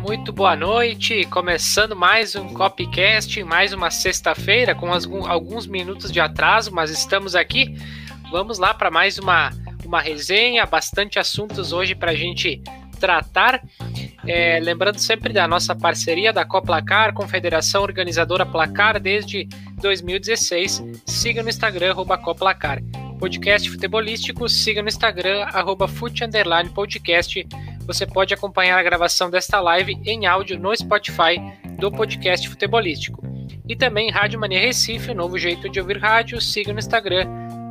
muito boa noite. Começando mais um Copycast, mais uma sexta-feira com alguns minutos de atraso, mas estamos aqui. Vamos lá para mais uma, uma resenha, bastante assuntos hoje para a gente tratar. É, lembrando sempre da nossa parceria da Coplacar, Confederação Organizadora Placar, desde 2016. Siga no Instagram, Coplacar. Podcast futebolístico, siga no Instagram, arroba Podcast. Você pode acompanhar a gravação desta live em áudio no Spotify do podcast futebolístico. E também Rádio Mania Recife, novo jeito de ouvir rádio, siga no Instagram,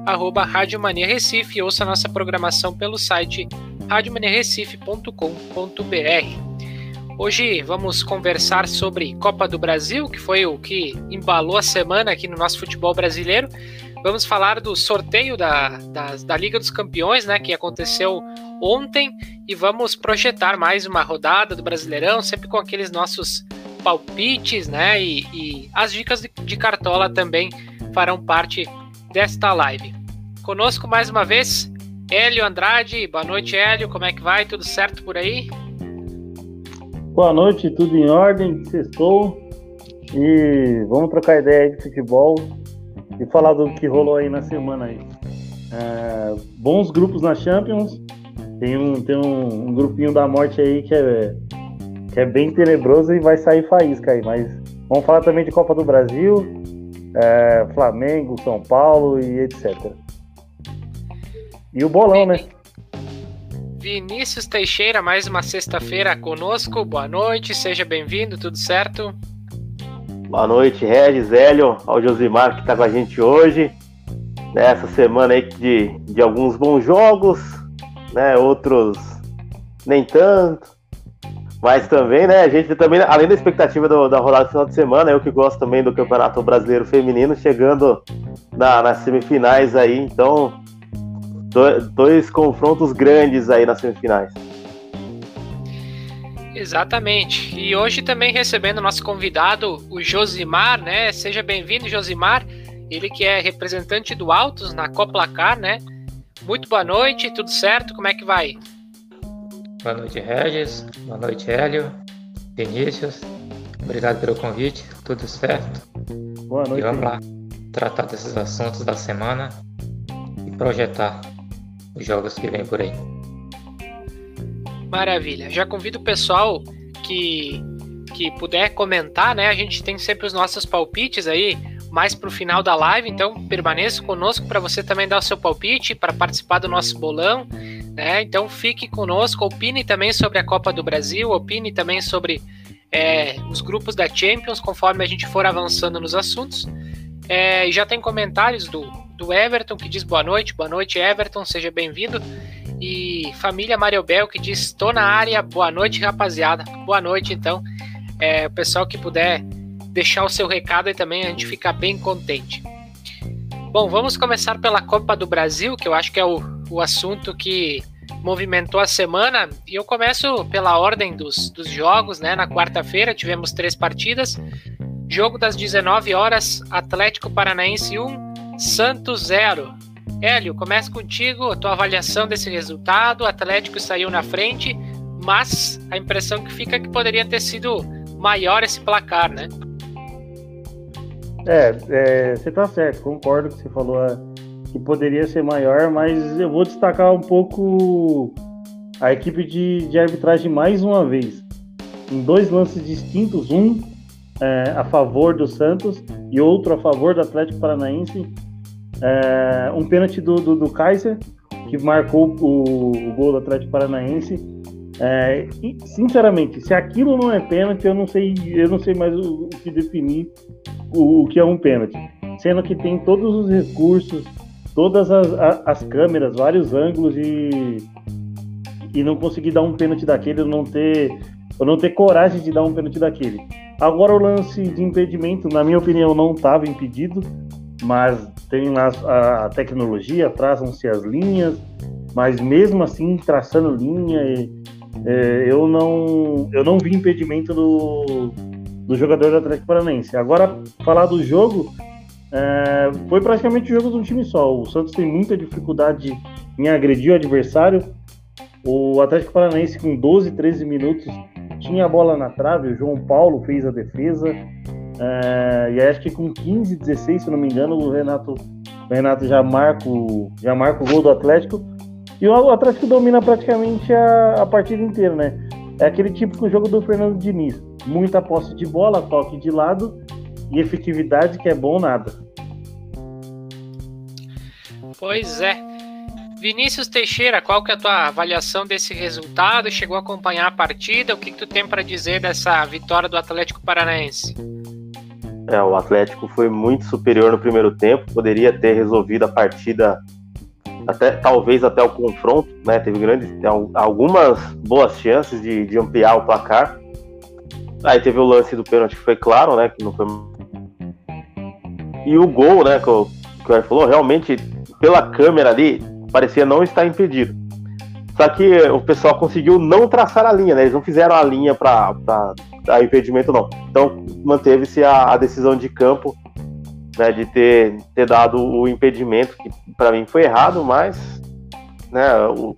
arroba Rádio Mania Recife e ouça nossa programação pelo site radiomaniarecife.com.br. Hoje vamos conversar sobre Copa do Brasil, que foi o que embalou a semana aqui no nosso futebol brasileiro. Vamos falar do sorteio da, da, da, Liga dos Campeões, né, que aconteceu ontem, e vamos projetar mais uma rodada do Brasileirão, sempre com aqueles nossos palpites, né, e, e as dicas de, cartola também farão parte desta live. Conosco mais uma vez Hélio Andrade, boa noite, Hélio. Como é que vai? Tudo certo por aí? Boa noite, tudo em ordem, sextou. E vamos trocar ideia de futebol e falar do que rolou aí na semana aí. É, bons grupos na Champions. Tem um, tem um, um, grupinho da morte aí que é, que é bem tenebroso e vai sair faísca aí. Mas vamos falar também de Copa do Brasil, é, Flamengo, São Paulo e etc. E o bolão, né? Vinícius Teixeira, mais uma sexta-feira conosco. Boa noite, seja bem-vindo, tudo certo? Boa noite, Regis, Hélio, ao Josimar que está com a gente hoje. Nessa semana aí de, de alguns bons jogos, né? Outros nem tanto. Mas também, né, a gente também, além da expectativa do, da rodada do final de semana, eu que gosto também do Campeonato Brasileiro Feminino, chegando na, nas semifinais aí, então dois confrontos grandes aí nas semifinais. Exatamente. E hoje também recebendo nosso convidado, o Josimar, né? Seja bem-vindo, Josimar. Ele que é representante do Altos na Coplacar, né? Muito boa noite, tudo certo? Como é que vai? Boa noite, Regis. Boa noite, Hélio. Vinícius. Obrigado pelo convite. Tudo certo? Boa noite. E vamos lá tratar desses assuntos da semana e projetar os jogos que vem por aí. Maravilha. Já convido o pessoal que, que puder comentar, né? A gente tem sempre os nossos palpites aí mais para o final da live, então permaneça conosco para você também dar o seu palpite, para participar do nosso bolão. Né? Então fique conosco, opine também sobre a Copa do Brasil, opine também sobre é, os grupos da Champions, conforme a gente for avançando nos assuntos. É, já tem comentários do, do Everton, que diz boa noite. Boa noite, Everton, seja bem-vindo. E família Mariobel, que diz estou na área. Boa noite, rapaziada. Boa noite, então. É, o pessoal que puder deixar o seu recado e também a gente fica bem contente. Bom, vamos começar pela Copa do Brasil, que eu acho que é o, o assunto que movimentou a semana. E eu começo pela ordem dos, dos jogos, né? Na quarta-feira tivemos três partidas. Jogo das 19 horas, Atlético Paranaense 1, Santos 0. Hélio, começa contigo, a tua avaliação desse resultado. O Atlético saiu na frente, mas a impressão que fica é que poderia ter sido maior esse placar, né? É, é você tá certo, concordo com você falou é, que poderia ser maior, mas eu vou destacar um pouco a equipe de, de arbitragem mais uma vez. Em dois lances distintos, um é, a favor do Santos e outro a favor do Atlético Paranaense é, um pênalti do, do, do, Kaiser, que marcou o, o gol do Atlético Paranaense. É, e, sinceramente, se aquilo não é pênalti, eu não sei, eu não sei mais o, o que definir o, o, que é um pênalti. Sendo que tem todos os recursos, todas as, as, as câmeras, vários ângulos e, e não conseguir dar um pênalti daquele, não ter, ou não ter coragem de dar um pênalti daquele. Agora o lance de impedimento, na minha opinião, não estava impedido mas tem lá a, tecnologia, traçam-se as linhas, mas mesmo assim, traçando linha, é, eu, não, eu não vi impedimento do, do jogador do Atlético Paranaense. Agora, falar do jogo, é, foi praticamente o jogo de um time só. O Santos tem muita dificuldade em agredir o adversário. O Atlético Paranaense com 12, 13 minutos tinha a bola na trave, o João Paulo fez a defesa. É, e acho que com 15, 16, se não me engano, o Renato, o Renato já, marca o, já marca o gol do Atlético. E o Atlético domina praticamente a, a partida inteira, né? É aquele típico jogo do Fernando Diniz. Muita posse de bola, toque de lado e efetividade que é bom nada. Pois é. Vinícius Teixeira, qual que é a tua avaliação desse resultado? Chegou a acompanhar a partida? O que, que tu tem para dizer dessa vitória do Atlético Paranaense? É, o Atlético foi muito superior no primeiro tempo, poderia ter resolvido a partida até talvez até o confronto, né? Teve grandes, algumas boas chances de, de ampliar o placar. Aí teve o lance do pênalti que foi claro, né? Que não foi. E o gol, né? Que o, que o falou, realmente, pela câmera ali, parecia não estar impedido. Só que o pessoal conseguiu não traçar a linha, né? Eles não fizeram a linha para dar impedimento, não. Então manteve-se a, a, decisão de campo, né? De ter, ter dado o impedimento, que para mim foi errado, mas né, o,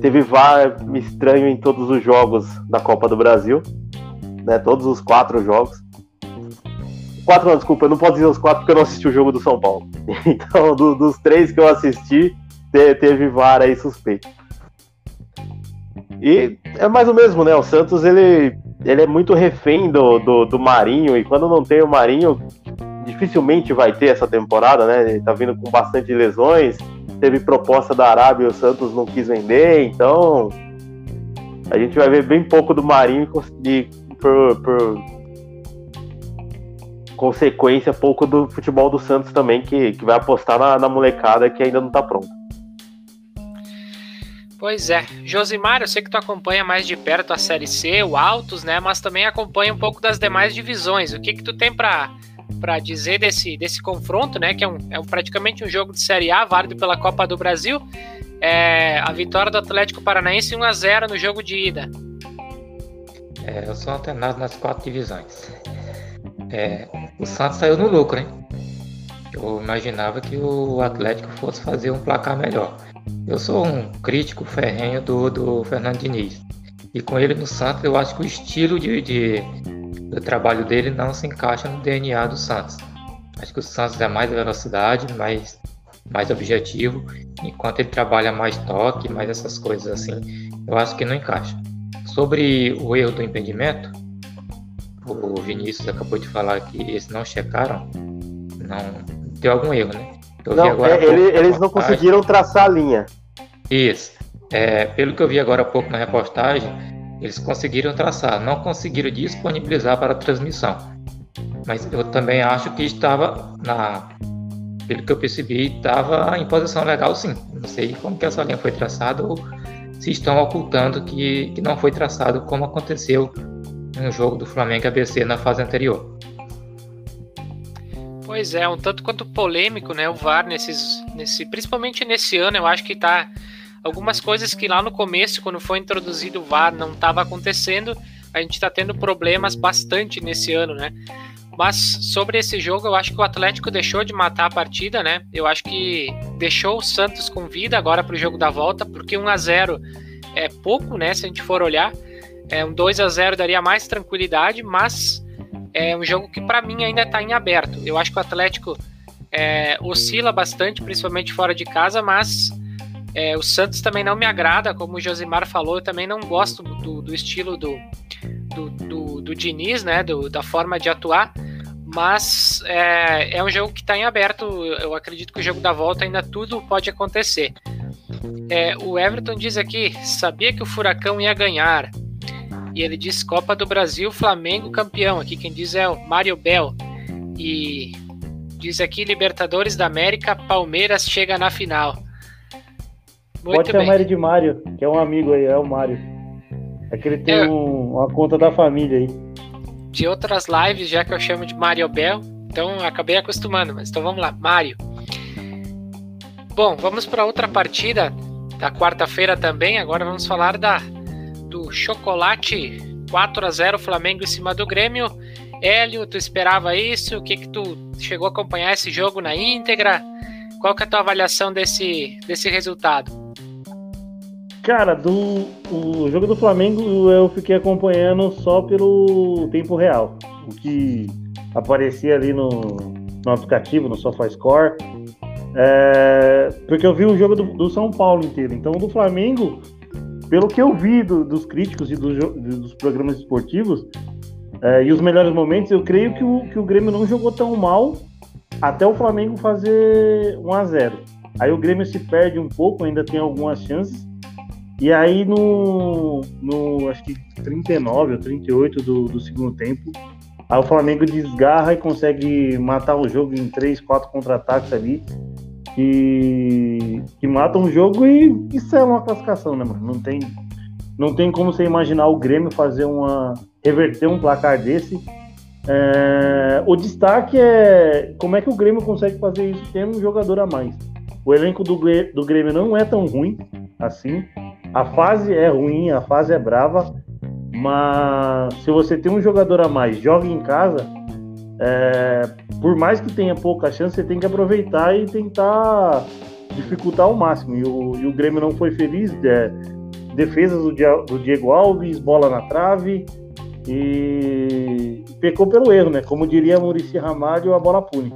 teve VAR estranho em todos os jogos da Copa do Brasil, né? Todos os quatro jogos. Quatro, não, desculpa, eu não posso dizer os quatro porque eu não assisti o jogo do São Paulo. Então, do, dos três que eu assisti, teve VAR aí suspeito. E é mais o mesmo, né? O Santos ele, ele é muito refém do, do, do Marinho, e quando não tem o Marinho, dificilmente vai ter essa temporada, né? Ele tá vindo com bastante lesões, teve proposta da Arábia e o Santos não quis vender, então a gente vai ver bem pouco do Marinho e por, por consequência pouco do futebol do Santos também, que, que vai apostar na, na molecada que ainda não tá pronta. Pois é. Josimar, eu sei que tu acompanha mais de perto a Série C, o Altos, né? Mas também acompanha um pouco das demais divisões. O que que tu tem para para dizer desse, desse confronto, né? Que é, um, é praticamente um jogo de Série A, válido pela Copa do Brasil. É, a vitória do Atlético Paranaense 1 a 0 no jogo de ida. É, eu sou alternado nas quatro divisões. É, o Santos saiu no lucro, hein? Eu imaginava que o Atlético fosse fazer um placar melhor. Eu sou um crítico ferrenho do, do Fernando Diniz. E com ele no Santos, eu acho que o estilo de, de, do trabalho dele não se encaixa no DNA do Santos. Acho que o Santos é mais velocidade, mais, mais objetivo, enquanto ele trabalha mais toque, mais essas coisas assim, eu acho que não encaixa. Sobre o erro do impedimento, o Vinícius acabou de falar que eles não checaram, não deu algum erro, né? Não, é, ele, eles não conseguiram traçar a linha. Isso. É, pelo que eu vi agora há pouco na reportagem, eles conseguiram traçar, não conseguiram disponibilizar para transmissão. Mas eu também acho que estava na. Pelo que eu percebi, estava em posição legal sim. Não sei como que essa linha foi traçada ou se estão ocultando que, que não foi traçado como aconteceu no jogo do Flamengo ABC na fase anterior. Pois é, um tanto quanto polêmico, né? O VAR nesses, nesse, principalmente nesse ano, eu acho que tá algumas coisas que lá no começo, quando foi introduzido o VAR, não estava acontecendo. A gente está tendo problemas bastante nesse ano, né? Mas sobre esse jogo, eu acho que o Atlético deixou de matar a partida, né? Eu acho que deixou o Santos com vida agora para o jogo da volta, porque 1 a 0 é pouco, né? Se a gente for olhar, é um 2 a 0 daria mais tranquilidade, mas é um jogo que para mim ainda está em aberto. Eu acho que o Atlético é, oscila bastante, principalmente fora de casa, mas é, o Santos também não me agrada, como o Josimar falou, eu também não gosto do, do estilo do, do, do, do, Diniz, né, do, da forma de atuar, mas é, é um jogo que está em aberto, eu acredito que o jogo da volta ainda tudo pode acontecer. É, o Everton diz aqui, sabia que o Furacão ia ganhar, e ele diz Copa do Brasil, Flamengo campeão. Aqui quem diz é o Mário Bel. E diz aqui Libertadores da América, Palmeiras chega na final. Muito Pode chamar bem. ele de Mário, que é um amigo aí, é o Mário. É que ele tem é, um, uma conta da família aí. De outras lives, já que eu chamo de Mário Bel, então acabei acostumando, mas então vamos lá, Mário. Bom, vamos para outra partida da quarta-feira também. Agora vamos falar da do Chocolate 4 a 0 Flamengo em cima do Grêmio. Hélio, tu esperava isso? O que que tu chegou a acompanhar esse jogo na íntegra? Qual que é a tua avaliação desse, desse resultado? Cara, do o jogo do Flamengo eu fiquei acompanhando só pelo tempo real. O que aparecia ali no, no aplicativo, no SofaScore. É, porque eu vi o jogo do, do, São Paulo inteiro. Então, do Flamengo, pelo que eu vi do, dos críticos e do, dos programas esportivos, é, e os melhores momentos, eu creio que o, que o Grêmio não jogou tão mal até o Flamengo fazer 1 a 0 Aí o Grêmio se perde um pouco, ainda tem algumas chances. E aí no, no acho que 39 ou 38 do, do segundo tempo, aí o Flamengo desgarra e consegue matar o jogo em 3, 4 contra-ataques ali. Que, que matam o jogo e, e selam a classificação, né, mano? Não tem, não tem como você imaginar o Grêmio fazer uma. reverter um placar desse. É, o destaque é como é que o Grêmio consegue fazer isso tendo um jogador a mais. O elenco do, do Grêmio não é tão ruim assim. A fase é ruim, a fase é brava, mas se você tem um jogador a mais, joga em casa, é, por mais que tenha pouca chance, você tem que aproveitar e tentar dificultar ao máximo. E o, e o Grêmio não foi feliz. É, defesas do, do Diego Alves, bola na trave e pecou pelo erro, né? Como diria Murici Ramalho, a bola pune.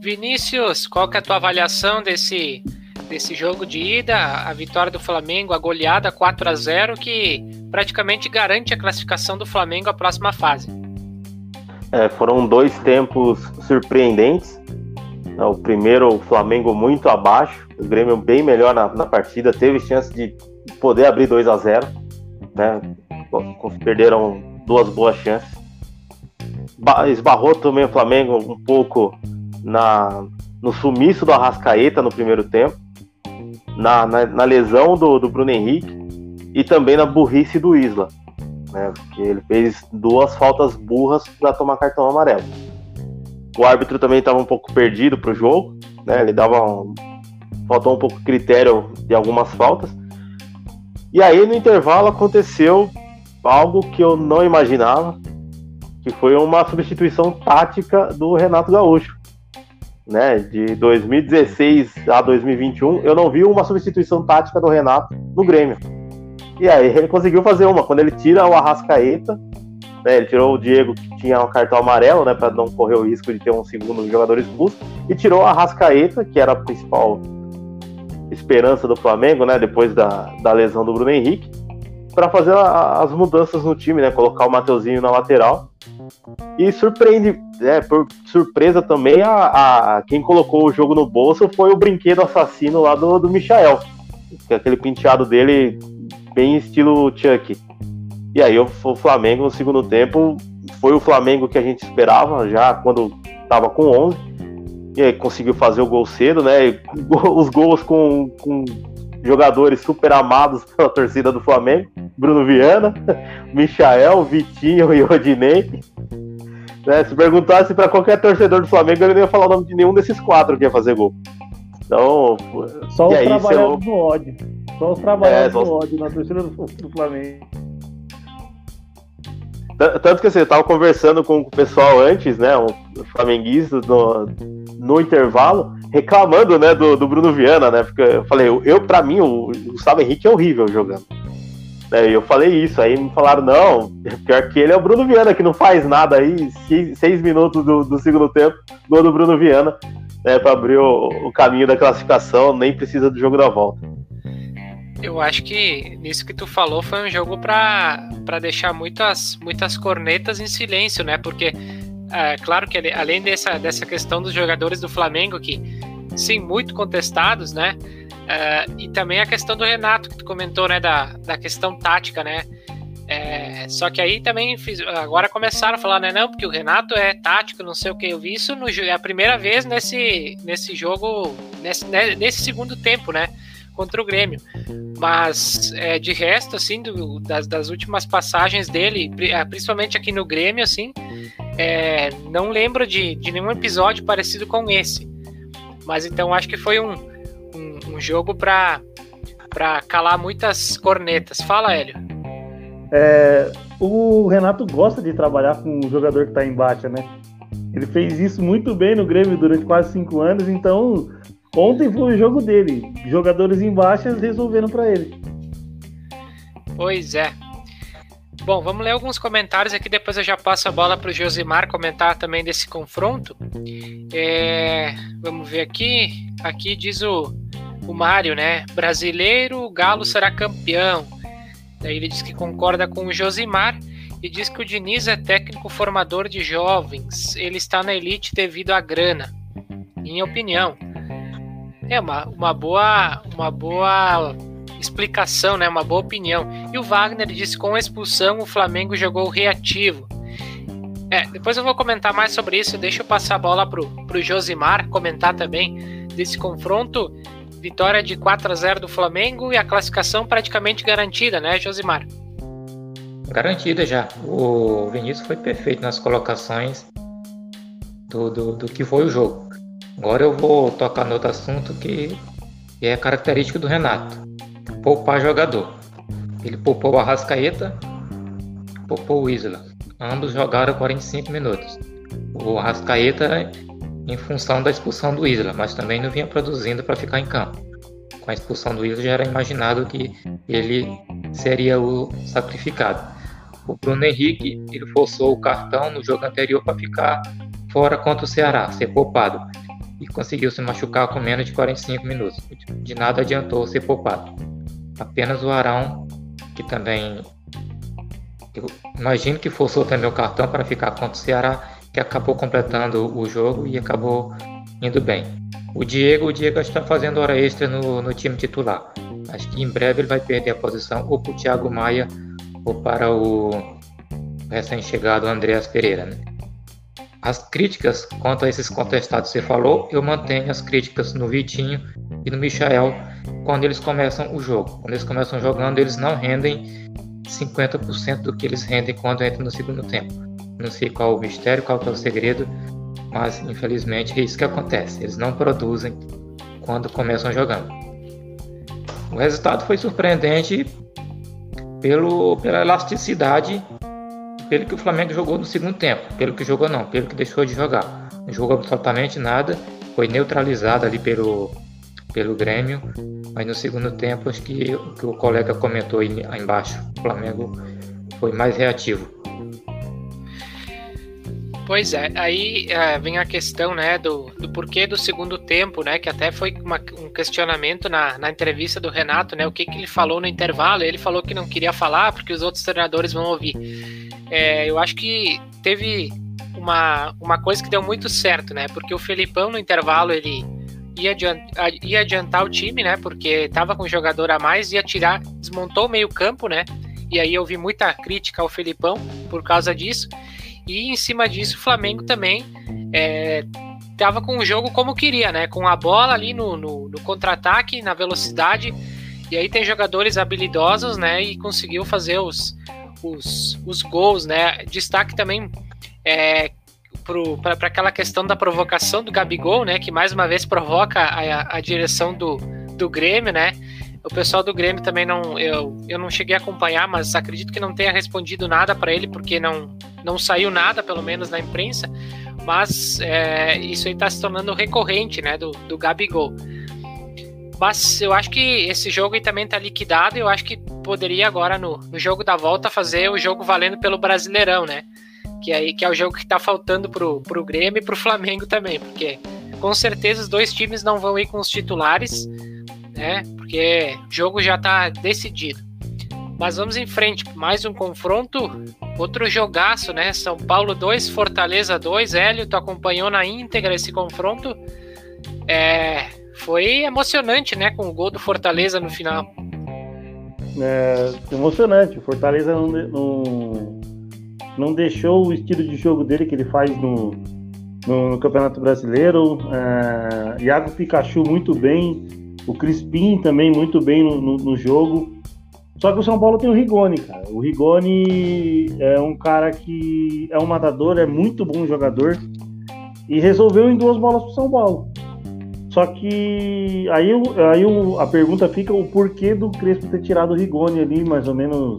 Vinícius, qual que é a tua avaliação desse desse jogo de ida, a vitória do Flamengo, a goleada 4 a 0 que praticamente garante a classificação do Flamengo à próxima fase. É, foram dois tempos surpreendentes. O primeiro, o Flamengo muito abaixo, o Grêmio bem melhor na, na partida, teve chance de poder abrir 2 a 0 né? Perderam duas boas chances. Esbarrou também o Flamengo um pouco na, no sumiço do Arrascaeta no primeiro tempo na, na, na lesão do, do Bruno Henrique e também na burrice do Isla. Né, porque ele fez duas faltas burras para tomar cartão amarelo. O árbitro também estava um pouco perdido para o jogo, né, ele dava um, faltou um pouco de critério de algumas faltas. E aí no intervalo aconteceu algo que eu não imaginava, que foi uma substituição tática do Renato Gaúcho né, de 2016 a 2021, eu não vi uma substituição tática do Renato no Grêmio. E aí ele conseguiu fazer uma, quando ele tira o Arrascaeta, né, ele tirou o Diego que tinha um cartão amarelo, né, para não correr o risco de ter um segundo jogador expulso, e tirou o Arrascaeta, que era a principal esperança do Flamengo, né, depois da, da lesão do Bruno Henrique, para fazer a, as mudanças no time, né, colocar o Mateuzinho na lateral e surpreende, é, por surpresa também, a, a, quem colocou o jogo no bolso foi o brinquedo assassino lá do, do Michael. É aquele penteado dele bem estilo Chuck. E aí o, o Flamengo no segundo tempo foi o Flamengo que a gente esperava já quando estava com 11. E aí conseguiu fazer o gol cedo, né? Os gols com, com jogadores super amados pela torcida do Flamengo. Bruno Viana, Michael, Vitinho e Odinei. Né, se perguntasse para qualquer torcedor do Flamengo, ele não ia falar o nome de nenhum desses quatro que ia fazer gol. Então, só os trabalhadores do ódio. Só os trabalhadores é, do ódio na torcida do, do Flamengo. Tanto que assim, eu tava conversando com o pessoal antes, né? Um flamenguista no, no intervalo, reclamando, né, do, do Bruno Viana, né? Porque eu falei, eu, para mim, o Gustavo Henrique é horrível jogando. É, eu falei isso, aí me falaram, não, pior que ele é o Bruno Viana, que não faz nada aí, seis, seis minutos do, do, segundo tempo, gol do Bruno Viana, né, para abrir o, o, caminho da classificação, nem precisa do jogo da volta. Eu acho que nisso que tu falou foi um jogo para deixar muitas, muitas cornetas em silêncio, né? Porque, é, claro que além dessa, dessa questão dos jogadores do Flamengo, que sim, muito contestados, né? Uh, e também a questão do Renato, que tu comentou, né, da, da questão tática, né? É, só que aí também fiz, agora começaram a falar, né, não, porque o Renato é tático, não sei o que. Eu vi isso no, é a primeira vez nesse, nesse jogo, nesse, né, nesse segundo tempo, né? Contra o Grêmio. Mas é, de resto, assim, do, das, das últimas passagens dele, é, principalmente aqui no Grêmio, assim, é, não lembro de, de nenhum episódio parecido com esse. Mas então acho que foi um um, um jogo para para calar muitas cornetas. Fala, Hélio. É, o Renato gosta de trabalhar com o jogador que está em baixa, né? Ele fez isso muito bem no Grêmio durante quase cinco anos, então Ontem foi o jogo dele. Jogadores em baixas resolvendo para ele. Pois é. Bom, vamos ler alguns comentários aqui, depois eu já passo a bola para o Josimar comentar também desse confronto. É, vamos ver aqui. Aqui diz o, o Mário, né? Brasileiro, o Galo será campeão. Daí ele diz que concorda com o Josimar e diz que o Diniz é técnico formador de jovens. Ele está na elite devido à grana. Minha opinião. É uma, uma boa uma boa explicação, né? Uma boa opinião. E o Wagner disse com a expulsão o Flamengo jogou reativo. É, depois eu vou comentar mais sobre isso. Deixa eu passar a bola pro, pro Josimar comentar também desse confronto. Vitória de 4 a 0 do Flamengo e a classificação praticamente garantida, né, Josimar? Garantida já. O Vinícius foi perfeito nas colocações do, do, do que foi o jogo. Agora eu vou tocar no outro assunto que, que é característico do Renato. Poupar jogador. Ele poupou o Arrascaeta, poupou o Isla. Ambos jogaram 45 minutos. O Arrascaeta em função da expulsão do Isla, mas também não vinha produzindo para ficar em campo. Com a expulsão do Isla já era imaginado que ele seria o sacrificado. O Bruno Henrique ele forçou o cartão no jogo anterior para ficar fora contra o Ceará, ser poupado, e conseguiu se machucar com menos de 45 minutos. De nada adiantou ser poupado. Apenas o Arão, que também eu imagino que forçou também o cartão para ficar contra o Ceará, que acabou completando o jogo e acabou indo bem. O Diego, o Diego está fazendo hora extra no, no time titular. Acho que em breve ele vai perder a posição ou para o Thiago Maia ou para o recém-chegado Andreas Pereira. Né? As críticas quanto a esses contestados que você falou, eu mantenho as críticas no Vitinho e no Michael quando eles começam o jogo. Quando eles começam jogando, eles não rendem 50% do que eles rendem quando entram no segundo tempo. Não sei qual o mistério, qual é o segredo, mas infelizmente é isso que acontece. Eles não produzem quando começam jogando. O resultado foi surpreendente pelo, pela elasticidade, pelo que o Flamengo jogou no segundo tempo, pelo que jogou não, pelo que deixou de jogar. Não jogou absolutamente nada, foi neutralizado ali pelo, pelo Grêmio, mas no segundo tempo acho que o que o colega comentou aí, aí embaixo, o Flamengo foi mais reativo. Pois é, aí é, vem a questão, né, do, do porquê do segundo tempo, né, que até foi uma, um questionamento na, na entrevista do Renato, né, o que, que ele falou no intervalo, ele falou que não queria falar porque os outros treinadores vão ouvir. É, eu acho que teve uma, uma coisa que deu muito certo, né, porque o Felipão no intervalo, ele ia adiantar, ia adiantar o time, né, porque tava com um jogador a mais, ia tirar, desmontou o meio campo, né, e aí eu vi muita crítica ao Felipão por causa disso, e em cima disso, o Flamengo também é, tava com o jogo como queria, né? Com a bola ali no, no, no contra-ataque, na velocidade. E aí tem jogadores habilidosos, né? E conseguiu fazer os, os, os gols, né? Destaque também é, para aquela questão da provocação do Gabigol, né? Que mais uma vez provoca a, a direção do, do Grêmio, né? O pessoal do Grêmio também não. Eu, eu não cheguei a acompanhar, mas acredito que não tenha respondido nada para ele, porque não, não saiu nada, pelo menos na imprensa. Mas é, isso aí está se tornando recorrente, né? Do, do Gabigol. Mas eu acho que esse jogo aí também está liquidado. Eu acho que poderia agora, no, no jogo da volta, fazer o jogo valendo pelo Brasileirão, né? Que, aí, que é o jogo que está faltando pro, pro Grêmio e pro Flamengo também, porque com certeza os dois times não vão ir com os titulares né? Porque o jogo já está decidido. Mas vamos em frente, mais um confronto, outro jogaço, né? São Paulo 2, Fortaleza 2. Hélio, tu acompanhou na íntegra esse confronto. É, foi emocionante, né? Com o gol do Fortaleza no final. É, emocionante. Fortaleza não, não, não deixou o estilo de jogo dele que ele faz no, no, no Campeonato Brasileiro. É, Iago Pikachu muito bem o Crispim também muito bem no, no, no, jogo. Só que o São Paulo tem o Rigoni, cara. O Rigoni é um cara que é um matador, é muito bom jogador e resolveu em duas bolas pro São Paulo. Só que aí, aí a pergunta fica o porquê do Crespo ter tirado o Rigoni ali, mais ou menos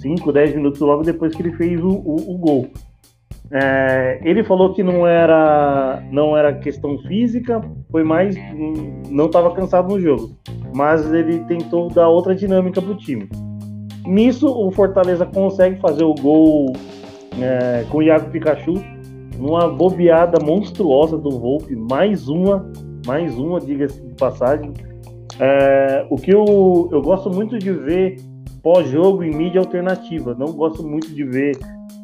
5, 10 minutos logo depois que ele fez o, o, o gol. É, ele falou que não era não era questão física, foi mais não estava cansado no jogo, mas ele tentou dar outra dinâmica para o time. Nisso o Fortaleza consegue fazer o gol é, com o Iago Pikachu numa bobeada monstruosa do Volpe, mais uma, mais uma, diga-se de passagem. É, o que eu, eu gosto muito de ver pós-jogo em mídia alternativa, não gosto muito de ver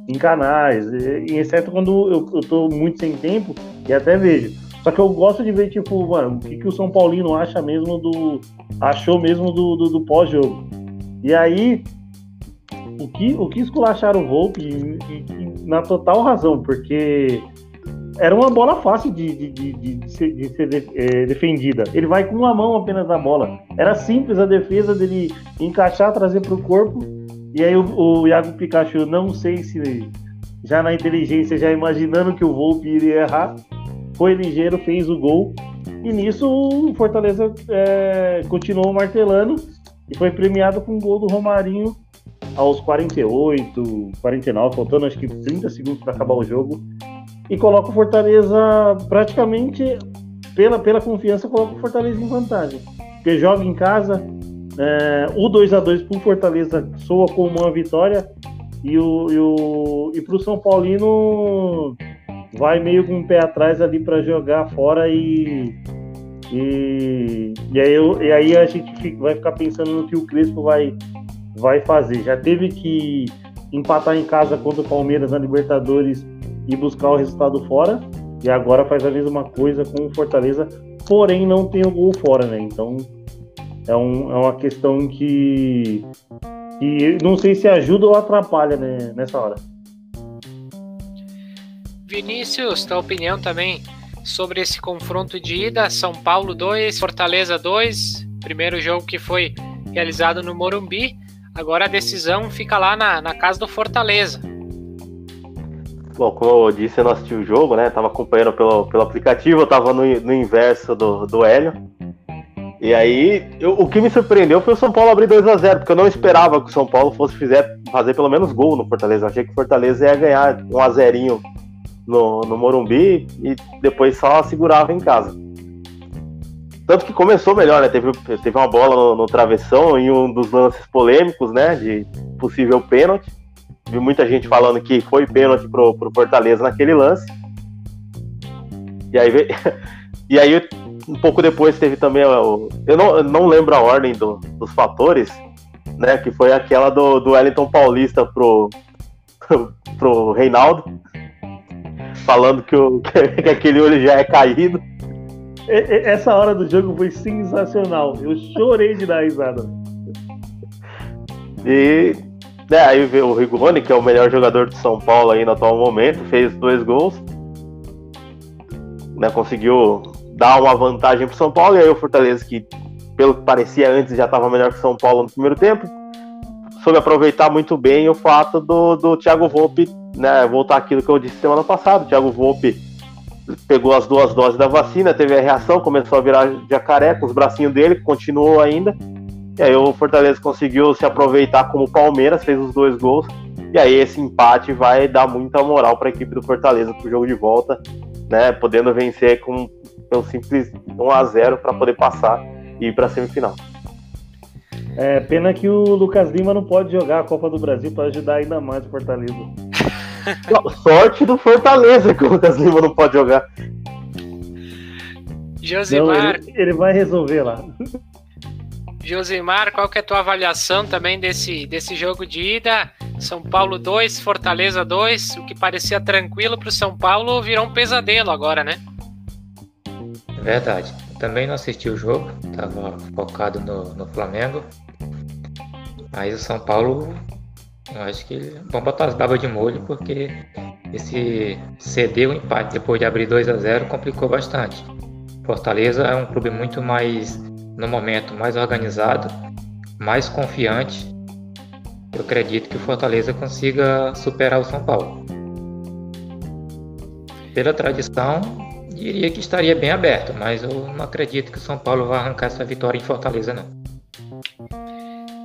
em canais, exceto quando eu, eu tô muito sem tempo e até vejo. Só que eu gosto de ver, tipo, mano, o que, que o São Paulino acha mesmo do. achou mesmo do, do, do pós-jogo. E aí, o que, o que esculacharam o Volpe, e, e, na total razão, porque era uma bola fácil de, de, de, de ser, de ser de, é, defendida. Ele vai com uma mão apenas na bola. Era simples a defesa dele encaixar, trazer para o corpo e aí o, o Iago Pikachu, não sei se já na inteligência, já imaginando que o Volpe iria errar, foi ligeiro, fez o gol. E nisso o Fortaleza é, continuou martelando e foi premiado com o gol do Romarinho aos 48, 49, faltando acho que 30 segundos para acabar o jogo. E coloca o Fortaleza praticamente, pela, pela confiança, coloca o Fortaleza em vantagem. Porque joga em casa, é, o 2 a 2 para o Fortaleza soa como uma vitória e, o, e, o, e para o São Paulino vai meio com o pé atrás ali para jogar fora e, e, e, aí eu, e aí a gente vai ficar pensando no que o Crespo vai, vai fazer. Já teve que empatar em casa contra o Palmeiras na Libertadores e buscar o resultado fora. E agora faz a mesma coisa com o Fortaleza, porém não tem o gol fora, né? Então é, um, é uma questão que, que não sei se ajuda ou atrapalha né, nessa hora. Vinícius, tua opinião também sobre esse confronto de ida, São Paulo 2, Fortaleza 2, primeiro jogo que foi realizado no Morumbi, agora a decisão fica lá na, na casa do Fortaleza. Bom, como eu disse, eu não assisti o jogo, né? Tava acompanhando pelo, pelo aplicativo, eu tava no, no inverso do, do Hélio. E aí, eu, o que me surpreendeu foi o São Paulo abrir 2 a 0 porque eu não esperava que o São Paulo fosse fizer, fazer pelo menos gol no Fortaleza. Eu achei que o Fortaleza ia ganhar um a 0 no, no Morumbi e depois só segurava em casa. Tanto que começou melhor, né? Teve, teve uma bola no, no travessão em um dos lances polêmicos, né? De possível pênalti. Vi muita gente falando que foi pênalti pro, pro Fortaleza naquele lance. E aí, e aí um pouco depois teve também o, eu não, eu não lembro a ordem do, dos fatores, né? Que foi aquela do, do Wellington Paulista pro, pro, pro Reinaldo, falando que, o, que aquele olho já é caído. Essa hora do jogo foi sensacional. Eu chorei de dar risada. E né, aí veio o Rigoni, que é o melhor jogador de São Paulo aí no atual momento, fez dois gols. Né, conseguiu dar uma vantagem para o São Paulo, e aí o Fortaleza, que pelo que parecia antes já estava melhor que o São Paulo no primeiro tempo, soube aproveitar muito bem o fato do, do Thiago Volpe, né, voltar aquilo que eu disse semana passada, o Thiago Volpe pegou as duas doses da vacina, teve a reação, começou a virar jacaré com os bracinhos dele, continuou ainda, e aí o Fortaleza conseguiu se aproveitar como o Palmeiras, fez os dois gols, e aí esse empate vai dar muita moral para a equipe do Fortaleza para o jogo de volta, né, podendo vencer com um simples 1 a 0 para poder passar e ir para a semifinal. É, pena que o Lucas Lima não pode jogar a Copa do Brasil para ajudar ainda mais o Fortaleza. Sorte do Fortaleza que o Lucas Lima não pode jogar. Josimar. Não, ele, ele, vai resolver lá. Josimar, qual que é a tua avaliação também desse, desse jogo de ida? São Paulo 2, Fortaleza 2. O que parecia tranquilo para o São Paulo virou um pesadelo agora, né? Verdade. Também não assisti o jogo, estava focado no, no Flamengo. Mas o São Paulo, eu acho que vão botar as babas de molho, porque esse ceder o empate depois de abrir 2 a 0 complicou bastante. Fortaleza é um clube muito mais, no momento, mais organizado, mais confiante. Eu acredito que o Fortaleza consiga superar o São Paulo. Pela tradição, diria que estaria bem aberto, mas eu não acredito que o São Paulo vá arrancar essa vitória em Fortaleza, não.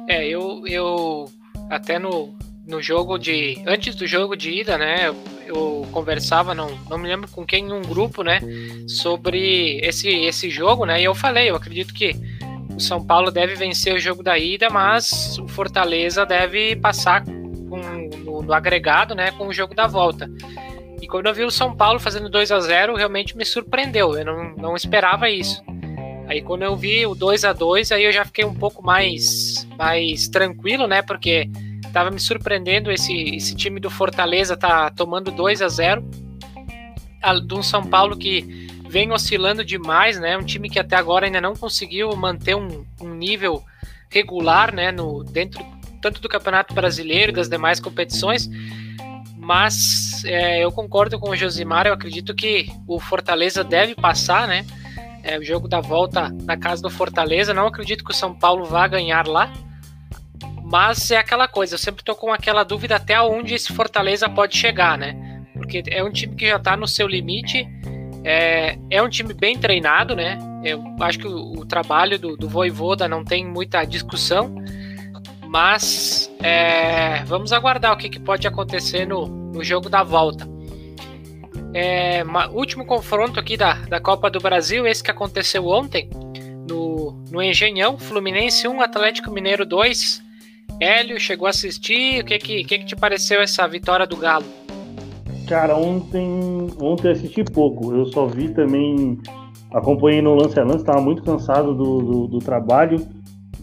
É, eu, eu até no, no jogo de. Antes do jogo de ida, né? Eu conversava, não, não me lembro com quem, em um grupo, né, sobre esse, esse jogo, né, e eu falei, eu acredito que o São Paulo deve vencer o jogo da ida, mas o Fortaleza deve passar com, no, no agregado, né, com o jogo da volta. E quando eu vi o São Paulo fazendo 2 a 0 realmente me surpreendeu. Eu não, não esperava isso. Aí quando eu vi o 2 a 2 aí eu já fiquei um pouco mais, mais tranquilo, né? Porque tava me surpreendendo esse, esse time do Fortaleza tá tomando 2 a 0 de um São Paulo que vem oscilando demais, né? Um time que até agora ainda não conseguiu manter um, um nível regular, né? No, dentro tanto do Campeonato Brasileiro e das demais competições mas é, eu concordo com o Josimar, eu acredito que o Fortaleza deve passar, né? É, o jogo da volta na casa do Fortaleza, não acredito que o São Paulo vá ganhar lá, mas é aquela coisa, eu sempre tô com aquela dúvida até onde esse Fortaleza pode chegar, né? Porque é um time que já tá no seu limite, é, é um time bem treinado, né? Eu acho que o, o trabalho do, do Voivoda não tem muita discussão, mas é, vamos aguardar o que, que pode acontecer no, no jogo da volta. É, último confronto aqui da, da Copa do Brasil, esse que aconteceu ontem, no, no Engenhão, Fluminense 1, Atlético Mineiro 2. Hélio, chegou a assistir, o que que, que que te pareceu essa vitória do Galo? Cara, ontem, ontem assisti pouco, eu só vi também, acompanhei no lance a lance, estava muito cansado do, do, do trabalho,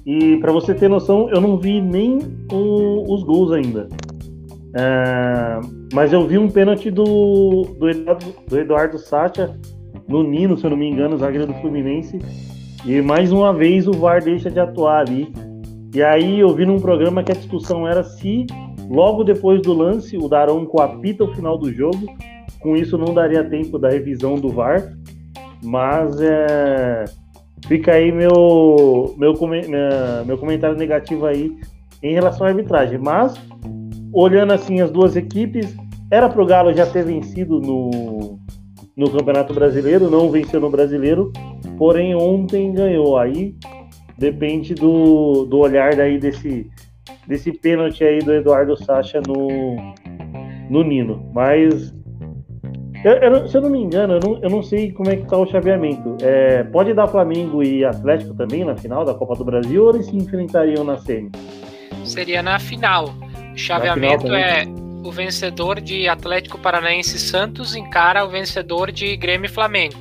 e para você ter noção, eu não vi nem o, os gols ainda. É, mas eu vi um pênalti do, do, Eduardo, do Eduardo Sacha no Nino, se eu não me engano, zagueiro do Fluminense. E mais uma vez o VAR deixa de atuar ali. E aí eu vi num programa que a discussão era se logo depois do lance o Daronco apita o final do jogo. Com isso não daria tempo da revisão do VAR. Mas é Fica aí meu, meu, meu comentário negativo aí em relação à arbitragem. Mas, olhando assim as duas equipes, era para o Galo já ter vencido no, no Campeonato Brasileiro, não venceu no Brasileiro, porém ontem ganhou. Aí depende do, do olhar daí desse, desse pênalti aí do Eduardo Sacha no, no Nino. Mas eu, eu, se eu não me engano, eu não, eu não sei como é que tá o chaveamento. É, pode dar Flamengo e Atlético também na final da Copa do Brasil ou eles se enfrentariam na semi? Seria na final. O chaveamento final é o vencedor de Atlético Paranaense Santos encara o vencedor de Grêmio e Flamengo.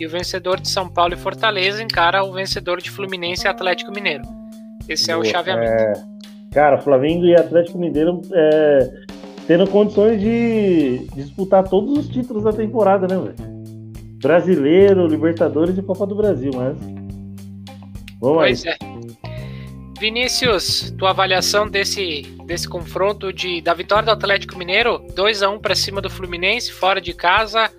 E o vencedor de São Paulo e Fortaleza encara o vencedor de Fluminense e Atlético Mineiro. Esse é o chaveamento. É... Cara, Flamengo e Atlético Mineiro é, tendo condições de disputar todos os títulos da temporada, né, velho? Brasileiro, Libertadores e Copa do Brasil, mas. Vamos pois aí. é. Vinícius, tua avaliação desse, desse confronto de, da vitória do Atlético Mineiro, 2 a 1 para cima do Fluminense, fora de casa.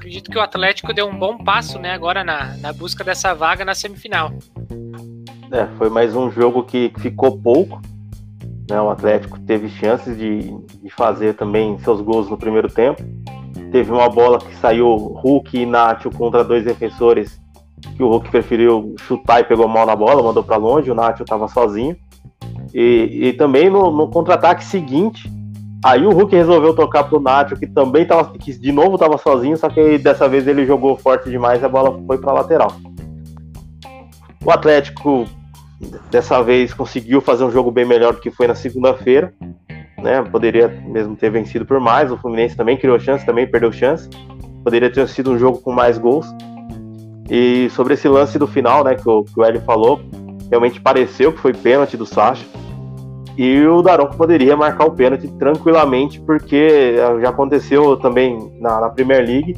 Acredito que o Atlético deu um bom passo, né, agora na, na busca dessa vaga na semifinal. É, foi mais um jogo que ficou pouco, né? O Atlético teve chances de, de fazer também seus gols no primeiro tempo. Teve uma bola que saiu Hulk e Nacho contra dois defensores que o Hulk preferiu chutar e pegou mal na bola, mandou para longe, o Nacho estava sozinho. E, e também no, no contra-ataque seguinte, aí o Hulk resolveu tocar pro Nacho, que também tava, que de novo estava sozinho, só que dessa vez ele jogou forte demais e a bola foi para lateral. O Atlético dessa vez conseguiu fazer um jogo bem melhor do que foi na segunda-feira. Né? Poderia mesmo ter vencido por mais. O Fluminense também criou chance, também perdeu chance. Poderia ter sido um jogo com mais gols. E sobre esse lance do final, né, que o, que Hélio falou, realmente pareceu que foi pênalti do Sacha. E o Daronco poderia marcar o pênalti tranquilamente, porque já aconteceu também na, na Premier League.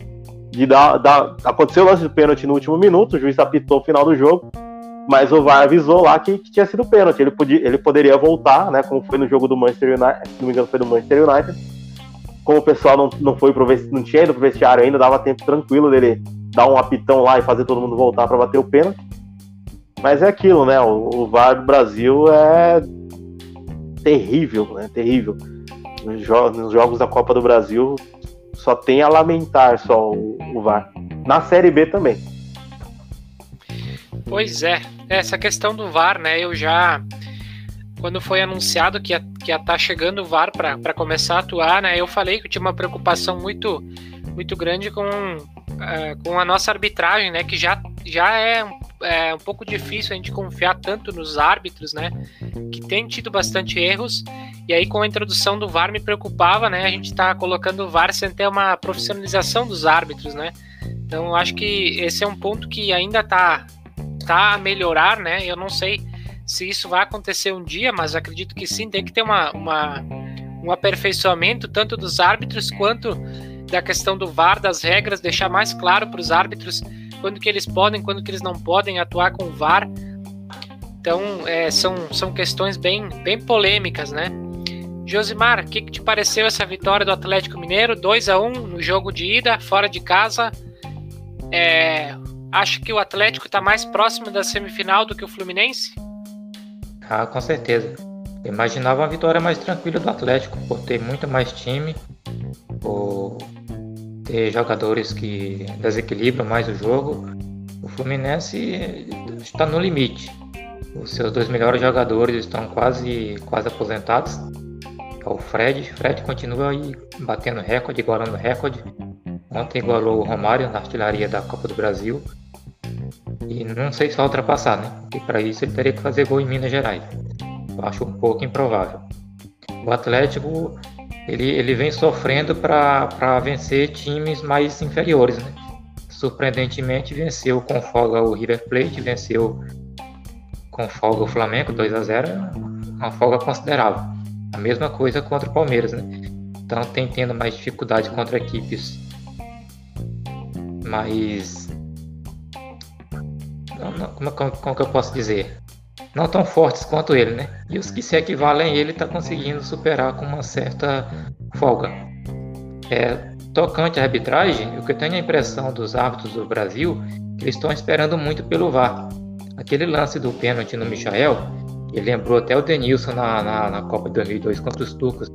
De dar, dar, aconteceu o lance do pênalti no último minuto, o juiz apitou o final do jogo mas o VAR avisou lá que, que, tinha sido pênalti. Ele, podia, ele poderia voltar, né? Como foi no jogo do Manchester United, se não me engano, foi do Manchester United. Como o pessoal não, não foi pro não tinha ido pro vestiário ainda, dava tempo tranquilo dele dar um apitão lá e fazer todo mundo voltar para bater o pênalti. Mas é aquilo, né? O, o VAR do Brasil é terrível, né? Terrível. Nos, jo nos jogos da Copa do Brasil só tem a lamentar só o, o VAR. Na Série B também. Pois é, essa questão do VAR, né? Eu já quando foi anunciado que ia, que tá chegando o VAR para começar a atuar, né? Eu falei que eu tinha uma preocupação muito, muito grande com, uh, com a nossa arbitragem, né? Que já, já é, é um pouco difícil a gente confiar tanto nos árbitros, né? Que tem tido bastante erros. E aí, com a introdução do VAR, me preocupava, né? A gente está colocando o VAR sem ter uma profissionalização dos árbitros, né? Então, eu acho que esse é um ponto que ainda está tá a melhorar, né? Eu não sei se isso vai acontecer um dia, mas acredito que sim, tem que ter uma, uma um aperfeiçoamento tanto dos árbitros quanto da questão do VAR, das regras, deixar mais claro para os árbitros quando que eles podem, quando que eles não podem atuar com o VAR. Então, é, são, são questões bem, bem polêmicas, né? Josimar, o que, que, te pareceu essa vitória do Atlético Mineiro? 2 a 1 no jogo de ida, fora de casa. É, acho que o Atlético está mais próximo da semifinal do que o Fluminense? Ah, com certeza. Imaginava uma vitória mais tranquila do Atlético, por ter muito mais time, por ter jogadores que desequilibram mais o jogo. O Fluminense está no limite. Os seus dois melhores jogadores estão quase, quase aposentados. É o Fred. Fred continua aí batendo recorde, igualando recorde. Ontem igualou o Romário na artilharia da Copa do Brasil. E não sei se vai ultrapassar, né? Porque para isso ele teria que fazer gol em Minas Gerais. Eu acho um pouco improvável. O Atlético ele, ele vem sofrendo para vencer times mais inferiores, né? Surpreendentemente venceu com folga o River Plate, venceu com folga o Flamengo 2 a 0, uma folga considerável. A mesma coisa contra o Palmeiras, né? Então tem tendo mais dificuldade contra equipes mais como, como, como que eu posso dizer? Não tão fortes quanto ele, né? E os que se equivalem a ele está conseguindo superar com uma certa folga. É, tocante à arbitragem, o que eu tenho a impressão dos árbitros do Brasil que eles estão esperando muito pelo VAR. Aquele lance do pênalti no Michael, ele lembrou até o Denilson na, na, na Copa de 2002 contra os Turcos,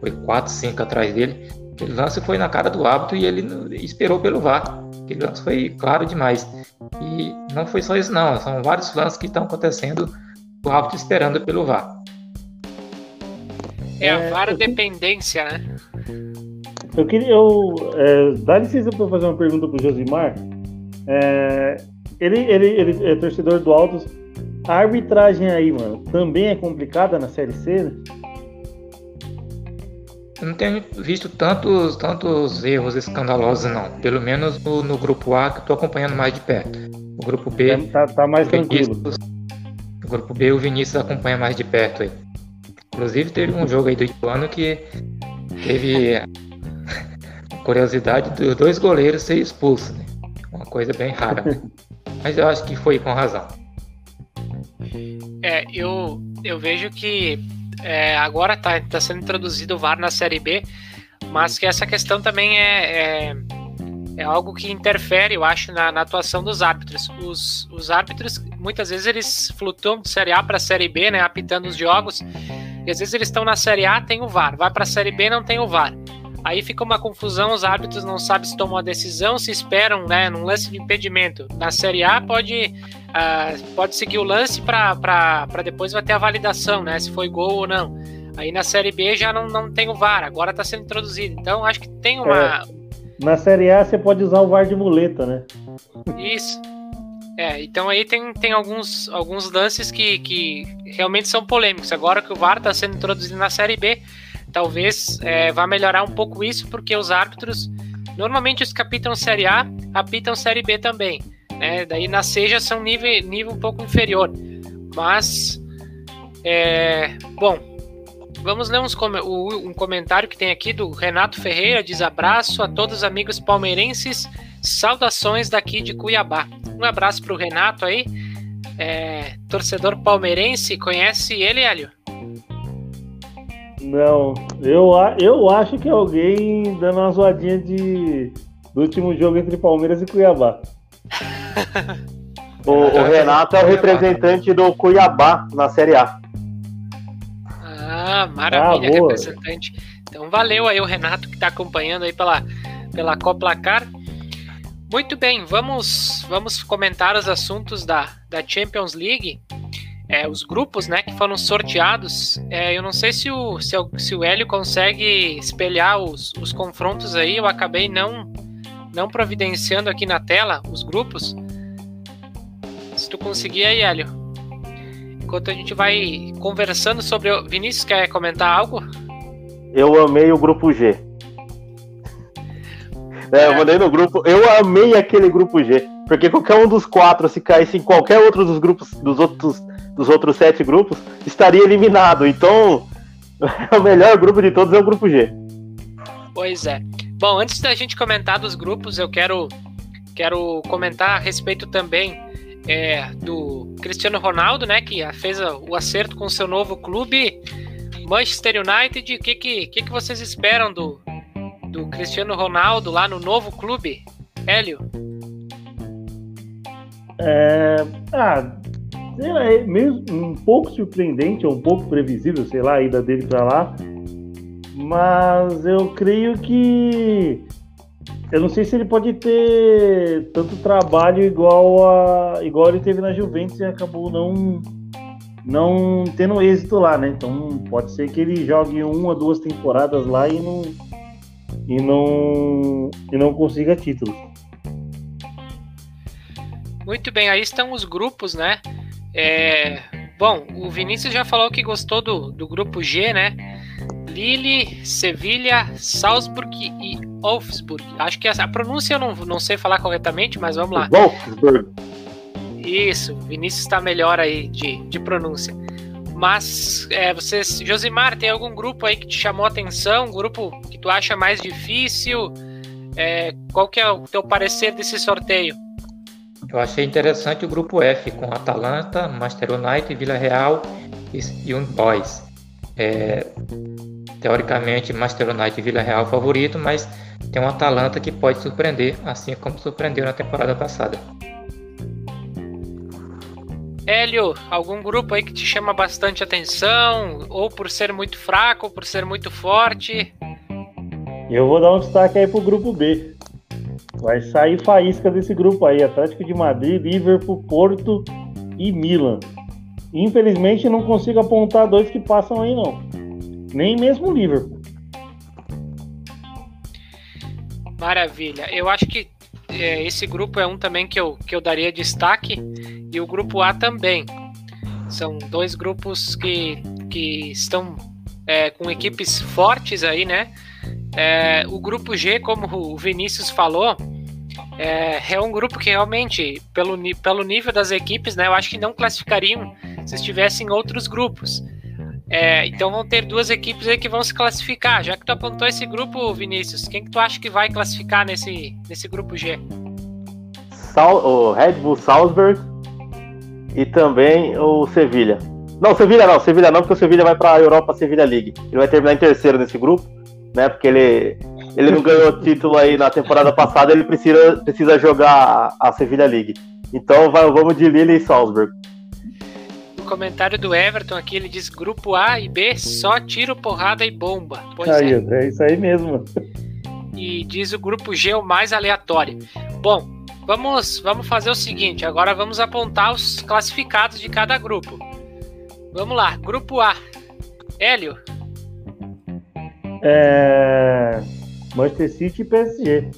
foi 4, 5 atrás dele. Aquele lance foi na cara do árbitro e ele esperou pelo VAR. Aquele lance foi claro demais. E não foi só isso, não. São vários lances que estão acontecendo o árbitro esperando pelo VAR. É a é, VAR dependência, né? Eu queria. Eu, é, dá licença para fazer uma pergunta para o Josimar. É, ele, ele, ele é torcedor do Altos. A arbitragem aí, mano, também é complicada na Série C, né? Eu não tenho visto tantos, tantos erros escandalosos, não. Pelo menos no, no grupo A, que estou acompanhando mais de perto. O grupo B. É, tá, tá mais tranquilo. O grupo B, o Vinícius acompanha mais de perto aí. Inclusive, teve um jogo aí do Ituano que teve a curiosidade dos dois goleiros ser expulsos. Né? Uma coisa bem rara. Mas eu acho que foi com razão. É, eu, eu vejo que é, agora está tá sendo introduzido o VAR na Série B, mas que essa questão também é, é, é algo que interfere, eu acho, na, na atuação dos árbitros. Os, os árbitros, muitas vezes, eles flutuam de Série A para Série B, né, apitando os jogos, e às vezes eles estão na Série A, tem o VAR, vai para a Série B, não tem o VAR. Aí fica uma confusão, os árbitros não sabem se tomam a decisão, se esperam, né, num lance de impedimento. Na Série A pode uh, pode seguir o lance para depois vai ter a validação, né? Se foi gol ou não. Aí na Série B já não, não tem o VAR, agora está sendo introduzido. Então acho que tem uma. É, na Série A você pode usar o VAR de muleta, né? Isso. É, então aí tem, tem alguns, alguns lances que, que realmente são polêmicos. Agora que o VAR está sendo introduzido na Série B, talvez é, vá melhorar um pouco isso, porque os árbitros, normalmente os que apitam Série A, apitam Série B também. Né? Daí na Seja são nível, nível um pouco inferior. Mas, é, bom, vamos ler uns, um comentário que tem aqui do Renato Ferreira. Diz abraço a todos os amigos palmeirenses. Saudações daqui de Cuiabá. Um abraço para o Renato aí. É, torcedor palmeirense, conhece ele, Hélio? Não, eu, eu acho que é alguém dando uma zoadinha de, do último jogo entre Palmeiras e Cuiabá. o, o, Renato é o representante do Cuiabá na Série A. Ah, maravilha, ah, representante. Então valeu aí o Renato que está acompanhando aí pela, pela Coplacar. Muito bem, vamos, vamos comentar os assuntos da, da Champions League. É, os grupos, né, que foram sorteados. É, eu não sei se o, se o, se o Hélio consegue espelhar os, os confrontos aí. Eu acabei não não providenciando aqui na tela os grupos. Se tu conseguir aí, Hélio. Enquanto a gente vai conversando sobre. O... Vinícius, quer comentar algo? Eu amei o grupo G. É, eu mandei no grupo. Eu amei aquele grupo G. Porque qualquer um dos quatro, se caísse em qualquer outro dos grupos, dos outros, dos outros sete grupos, estaria eliminado. Então, o melhor grupo de todos é o grupo G. Pois é. Bom, antes da gente comentar dos grupos, eu quero, quero comentar a respeito também é, do Cristiano Ronaldo, né? Que fez o acerto com seu novo clube, Manchester United. O que, que, que, que vocês esperam do, do Cristiano Ronaldo lá no novo clube? Hélio? É, ah, é meio, um pouco surpreendente, ou um pouco previsível, sei lá, a ida dele para lá. Mas eu creio que eu não sei se ele pode ter tanto trabalho igual a igual ele teve na Juventus e acabou não não tendo êxito lá, né? Então pode ser que ele jogue uma, duas temporadas lá e não e não e não consiga título. Muito bem, aí estão os grupos, né? É, bom, o Vinícius já falou que gostou do, do grupo G, né? Lille, Sevilha, Salzburg e Wolfsburg. Acho que a pronúncia eu não, não sei falar corretamente, mas vamos lá. Wolfsburg. Isso, Vinícius está melhor aí de, de pronúncia. Mas é, vocês, Josimar, tem algum grupo aí que te chamou a atenção? Um grupo que tu acha mais difícil? É, qual que é o teu parecer desse sorteio? Eu achei interessante o grupo F, com Atalanta, Manchester United, Vila Real e Young Boys. É, teoricamente, Manchester United e Vila Real favorito, mas tem um Atalanta que pode surpreender, assim como surpreendeu na temporada passada. Hélio, algum grupo aí que te chama bastante atenção, ou por ser muito fraco, ou por ser muito forte? Eu vou dar um destaque aí pro grupo B. Vai sair faísca desse grupo aí: Atlético de Madrid, Liverpool, Porto e Milan. Infelizmente não consigo apontar dois que passam aí não. Nem mesmo o Liverpool. Maravilha. Eu acho que é, esse grupo é um também que eu, que eu daria destaque. E o grupo A também. São dois grupos que, que estão é, com equipes fortes aí, né? É, o grupo G, como o Vinícius falou, é, é, um grupo que realmente, pelo, pelo nível das equipes, né, eu acho que não classificariam se estivessem em outros grupos. É, então vão ter duas equipes aí que vão se classificar. Já que tu apontou esse grupo, Vinícius, quem que tu acha que vai classificar nesse, nesse grupo G? Sal, o Red Bull Salzburg e também o Sevilha. Não, Sevilha não, Sevilha não, porque o Sevilha vai para a Europa Sevilha League. Ele vai terminar em terceiro nesse grupo, né? Porque ele ele não ganhou título aí na temporada passada, ele precisa, precisa jogar a, Sevilha League. Então vai, vamos de Lille e Salzburg. No comentário do Everton aqui, ele diz grupo A e B, só tiro, porrada e bomba. Pois aí, é. é isso aí mesmo. E diz o grupo G o mais aleatório. Bom, vamos, vamos fazer o seguinte, agora vamos apontar os classificados de cada grupo. Vamos lá, grupo A. Hélio. É... Manchester City e PSG.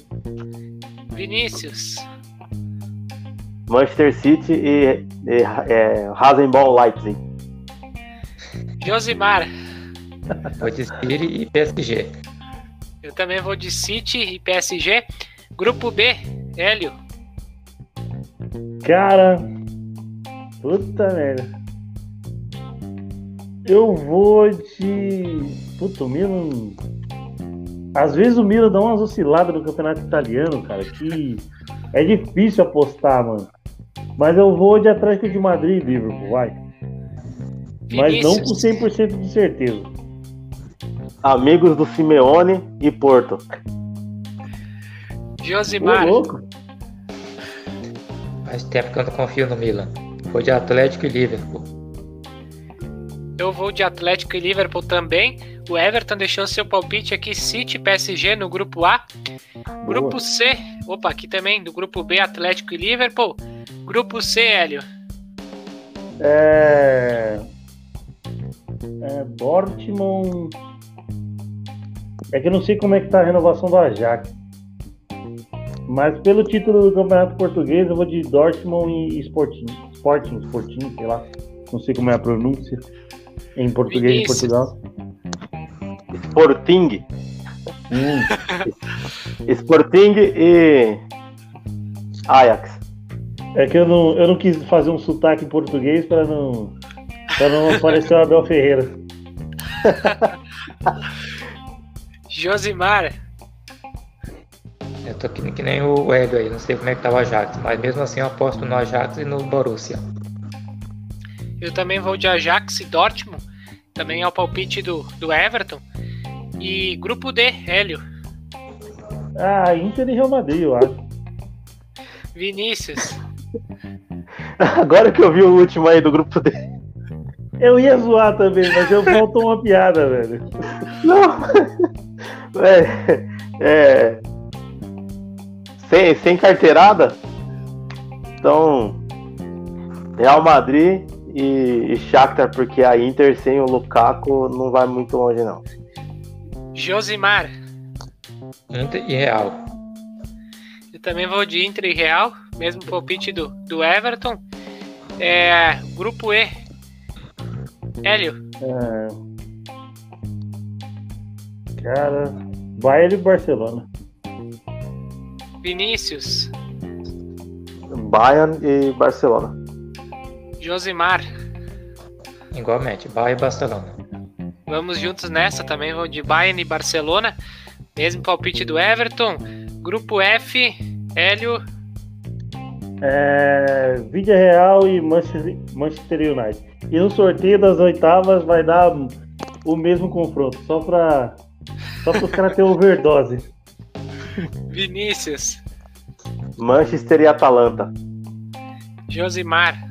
Vinícius. Manchester City e, e é, Rasenball Leipzig. Josimar. Vou de City e PSG. Eu também vou de City e PSG. Grupo B, Hélio. Cara, puta merda. Eu vou de. Puta, o Milan às vezes o Milan dá umas osciladas no campeonato italiano, cara, que é difícil apostar, mano. Mas eu vou de Atlético de Madrid e Liverpool, vai. Mas não com 100% de certeza. Amigos do Simeone e Porto. Josimar. louco. Faz tempo que eu não confio no Milan. Vou de Atlético e Liverpool. Eu vou de Atlético e Liverpool também. O Everton deixou seu palpite aqui, City PSG no grupo A. Grupo Boa. C, opa, aqui também, do grupo B, Atlético e Liverpool. Grupo C, Hélio. É... é. Dortmund. É que eu não sei como é que tá a renovação do Ajax. Mas pelo título do Campeonato Português, eu vou de Dortmund e Sporting. Sporting, Sporting, sei lá. Não sei como é a pronúncia em português de Portugal. Sporting. Hum. Sporting e Ajax. É que eu não, eu não quis fazer um sotaque em português para não, pra não parecer o Abel Ferreira. Josimar, Eu tô que, que nem o Hélio aí, não sei como é que tá o Ajax, mas mesmo assim eu aposto no Ajax e no Borussia. eu também vou de Ajax e Dortmund. Também é o palpite do, do Everton. E grupo D, Hélio. Ah, Inter e Real Madrid, eu acho. Vinícius. Agora que eu vi o último aí do grupo dele. Eu ia zoar também, mas eu faltou uma piada, velho. Não. É, é, sem, sem carteirada. Então, Real Madrid e, e Shakhtar, porque a Inter sem o Lukaku não vai muito longe, não. Josimar. Inter e Real. Eu também vou de Inter e Real. Mesmo palpite do, do Everton. É, grupo E. Hélio. É... Cara, Bayern e Barcelona. Vinícius. Bayern e Barcelona. Josimar. Igualmente, Bahia e Barcelona. Vamos juntos nessa também. Vou de Bayern e Barcelona. Mesmo palpite do Everton. Grupo F. Hélio. É... Vídea Real e Manchester, Manchester United. E no sorteio das oitavas vai dar o mesmo confronto, só pra, só para os caras terem overdose. Vinícius. Manchester e Atalanta. Josimar.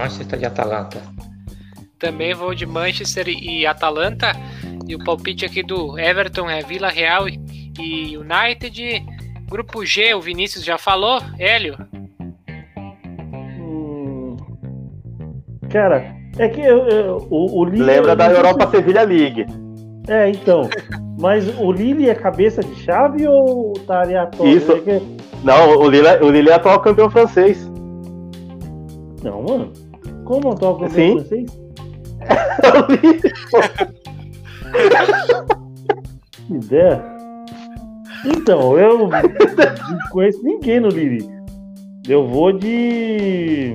Manchester e Atalanta. Também vou de Manchester e Atalanta. E o palpite aqui do Everton é Vila Real e United. Grupo G, o Vinícius já falou. Hélio. Hum, Cara, é que eu, eu- o, o Lille. Lembra da Europa se- Sevilha League. É, então. Mas o Lille é cabeça de chave ou tá aleatório? Isso. É que- Não, o Lille, o Lille é atual campeão francês. Não, mano. Como não toca Sim. vocês? O Lille, Que ideia. Então, eu não conheço ninguém no Lille. Eu vou de.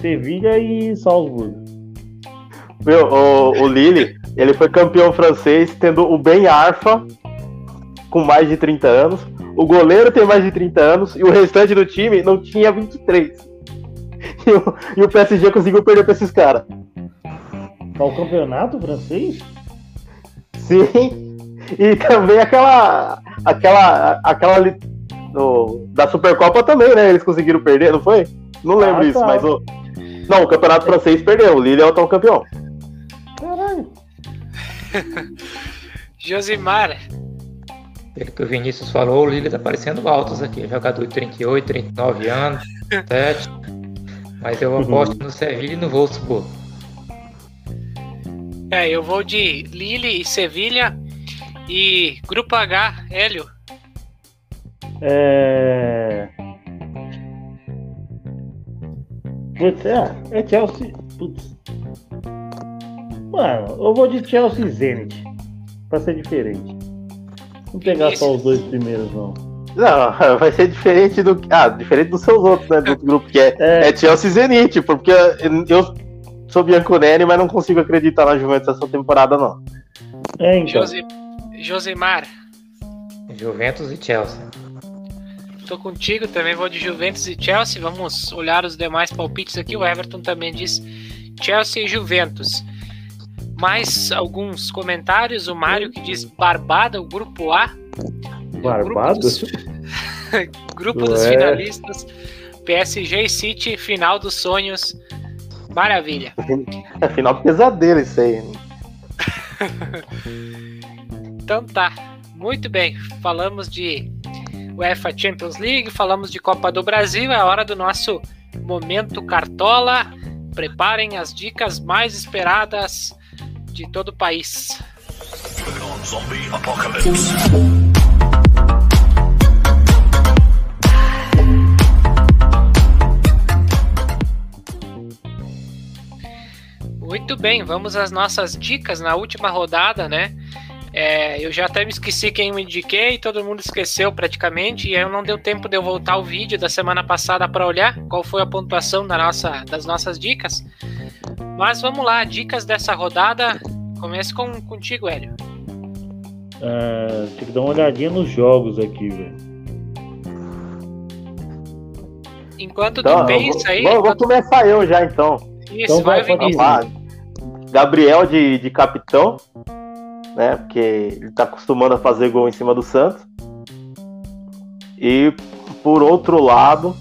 Sevilha e Salzburgo. Meu, o, o Lille, ele foi campeão francês, tendo o Ben Arfa, com mais de 30 anos. O goleiro tem mais de 30 anos e o restante do time não tinha 23. E o, e o PSG conseguiu perder pra esses caras. Tá o campeonato francês? Sim. E também aquela. aquela. aquela ali do- da Supercopa também, né? Eles conseguiram perder, não foi? Não lembro Ah, isso, tá. mas o. Não, o campeonato francês perdeu. O Lille é o atual campeão. Caralho. Josimar. Pelo que o Vinícius falou, o Lille tá parecendo altos aqui. Jogador de 38, 39 anos, 7. Mas eu aposto no Sevilla e no Wolfsburg. É, eu vou de Lille e Sevilha. E Grupo H, Hélio. É. Putz, é, é Chelsea. Putz. Mano, eu vou de Chelsea e Zenit. Pra ser diferente. Não pegar só os dois primeiros, não. Não, vai ser diferente do. Ah, diferente dos seus outros, né? Do outro grupo que é, É. é Chelsea e Zenit, porque eu sou Bianconeri, mas não consigo acreditar na Juventus essa temporada, não. É, então. Josi, Josimar. Juventus e Chelsea. Tô contigo, também vou de Juventus e Chelsea. Vamos olhar os demais palpites aqui. O Everton também diz Chelsea e Juventus. Mais alguns comentários. O Mário que diz Barbada, o grupo A. Barbado? Grupo dos, grupo dos Ué. finalistas. PSG e City, final dos sonhos. Maravilha. É final pesadelo isso aí. Então tá. Muito bem. Falamos de UEFA Champions League, falamos de Copa do Brasil. É a hora do nosso Momento Cartola. Preparem as dicas mais esperadas de todo o país. Muito bem, vamos às nossas dicas na última rodada, né? É, eu já até me esqueci quem me indiquei, todo mundo esqueceu praticamente, e aí não deu tempo de eu voltar o vídeo da semana passada para olhar qual foi a pontuação da nossa, das nossas dicas. Mas vamos lá, dicas dessa rodada. Comece com, contigo, Hélio. Uh, tem que dar uma olhadinha nos jogos aqui, velho. Enquanto tu pensa aí. Vou, vou enquanto... começar eu já então. Isso, então vai, vai Gabriel de, de capitão, né? Porque ele tá acostumando a fazer gol em cima do Santos. E por outro lado,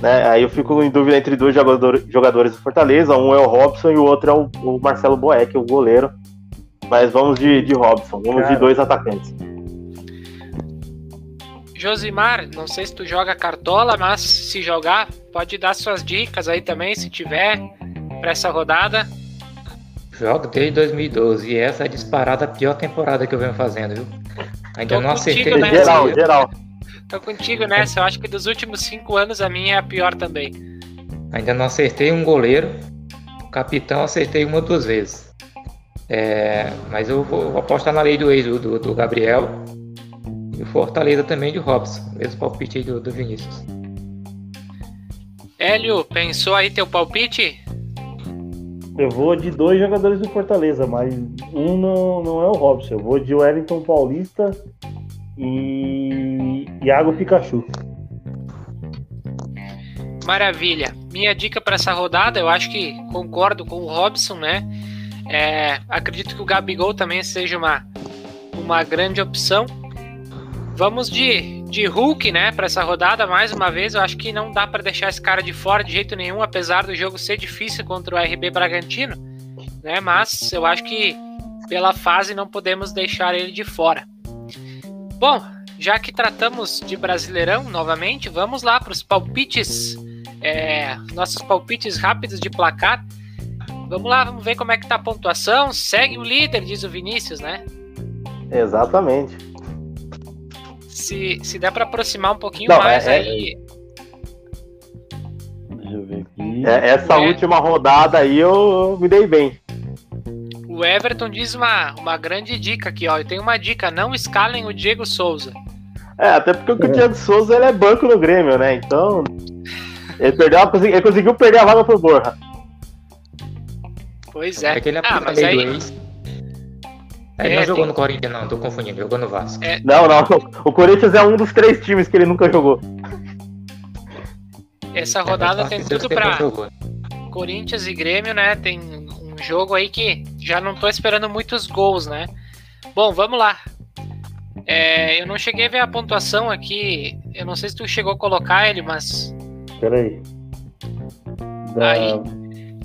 né? Aí eu fico em dúvida entre dois jogadores, jogadores do Fortaleza. Um é o Robson e o outro é o, o Marcelo Boeck, o goleiro. Mas vamos de, de Robson, vamos Cara. de dois atacantes. Josimar, não sei se tu joga cartola, mas se jogar, pode dar suas dicas aí também, se tiver, para essa rodada. Jogo desde 2012 e essa é disparada a pior temporada que eu venho fazendo, viu? Ainda Tô não acertei. Nessa. Geral, geral. Tô contigo nessa, eu acho que dos últimos cinco anos a minha é a pior também. Ainda não acertei um goleiro, capitão acertei uma ou duas vezes. É, mas eu vou apostar na lei do ex do, do Gabriel e o Fortaleza também de Robson, mesmo palpite aí do, do Vinícius. Hélio, pensou aí teu palpite? Eu vou de dois jogadores do Fortaleza, mas um não, não é o Robson. Eu vou de Wellington Paulista e Iago Pikachu. Maravilha. Minha dica para essa rodada, eu acho que concordo com o Robson, né? É, acredito que o Gabigol também seja uma, uma grande opção. Vamos de, de Hulk, né, para essa rodada mais uma vez. Eu acho que não dá para deixar esse cara de fora de jeito nenhum, apesar do jogo ser difícil contra o RB Bragantino, né? Mas eu acho que pela fase não podemos deixar ele de fora. Bom, já que tratamos de Brasileirão novamente, vamos lá para os palpites, é, nossos palpites rápidos de placar. Vamos lá, vamos ver como é que tá a pontuação. Segue o líder, diz o Vinícius, né? Exatamente se, se der para aproximar um pouquinho Não, mais é, é, aí. Deixa eu ver aqui. É, essa é. última rodada aí eu me dei bem. O Everton diz uma, uma grande dica aqui, ó. Eu tenho uma dica: não escalem o Diego Souza. É, até porque o Diego Souza ele é banco no Grêmio, né? Então. Ele, perdeu, ele conseguiu perder a vaga pro Borra. Pois é. é que ele ah, mas aí... Ele é, não jogou tem... no Corinthians, não, tô confundindo, jogou no Vasco. É... Não, não. O Corinthians é um dos três times que ele nunca jogou. Essa rodada é, tem tudo pra. Corinthians e Grêmio, né? Tem um jogo aí que já não tô esperando muitos gols, né? Bom, vamos lá. É, eu não cheguei a ver a pontuação aqui. Eu não sei se tu chegou a colocar ele, mas. Peraí. Da... Aí.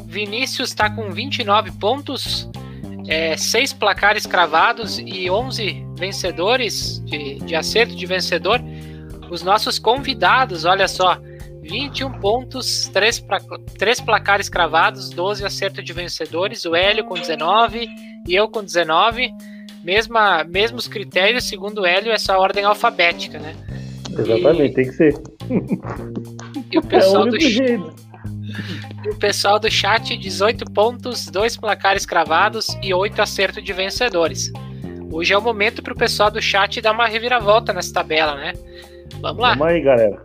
Vinícius tá com 29 pontos é, seis placares cravados e 11 vencedores de, de acerto de vencedor. Os nossos convidados, olha só, 21 pontos, 3, pra, 3 placares cravados, 12 acerto de vencedores, o Hélio com 19 e eu com 19. Mesma, mesmos critérios, segundo o Hélio, essa ordem alfabética, né? Exatamente, e, tem que ser. E o pessoal é o do jeito. O pessoal do chat, 18 pontos, 2 placares cravados e 8 acertos de vencedores. Hoje é o momento para o pessoal do chat dar uma reviravolta nessa tabela, né? Vamos lá. Vamos aí, galera.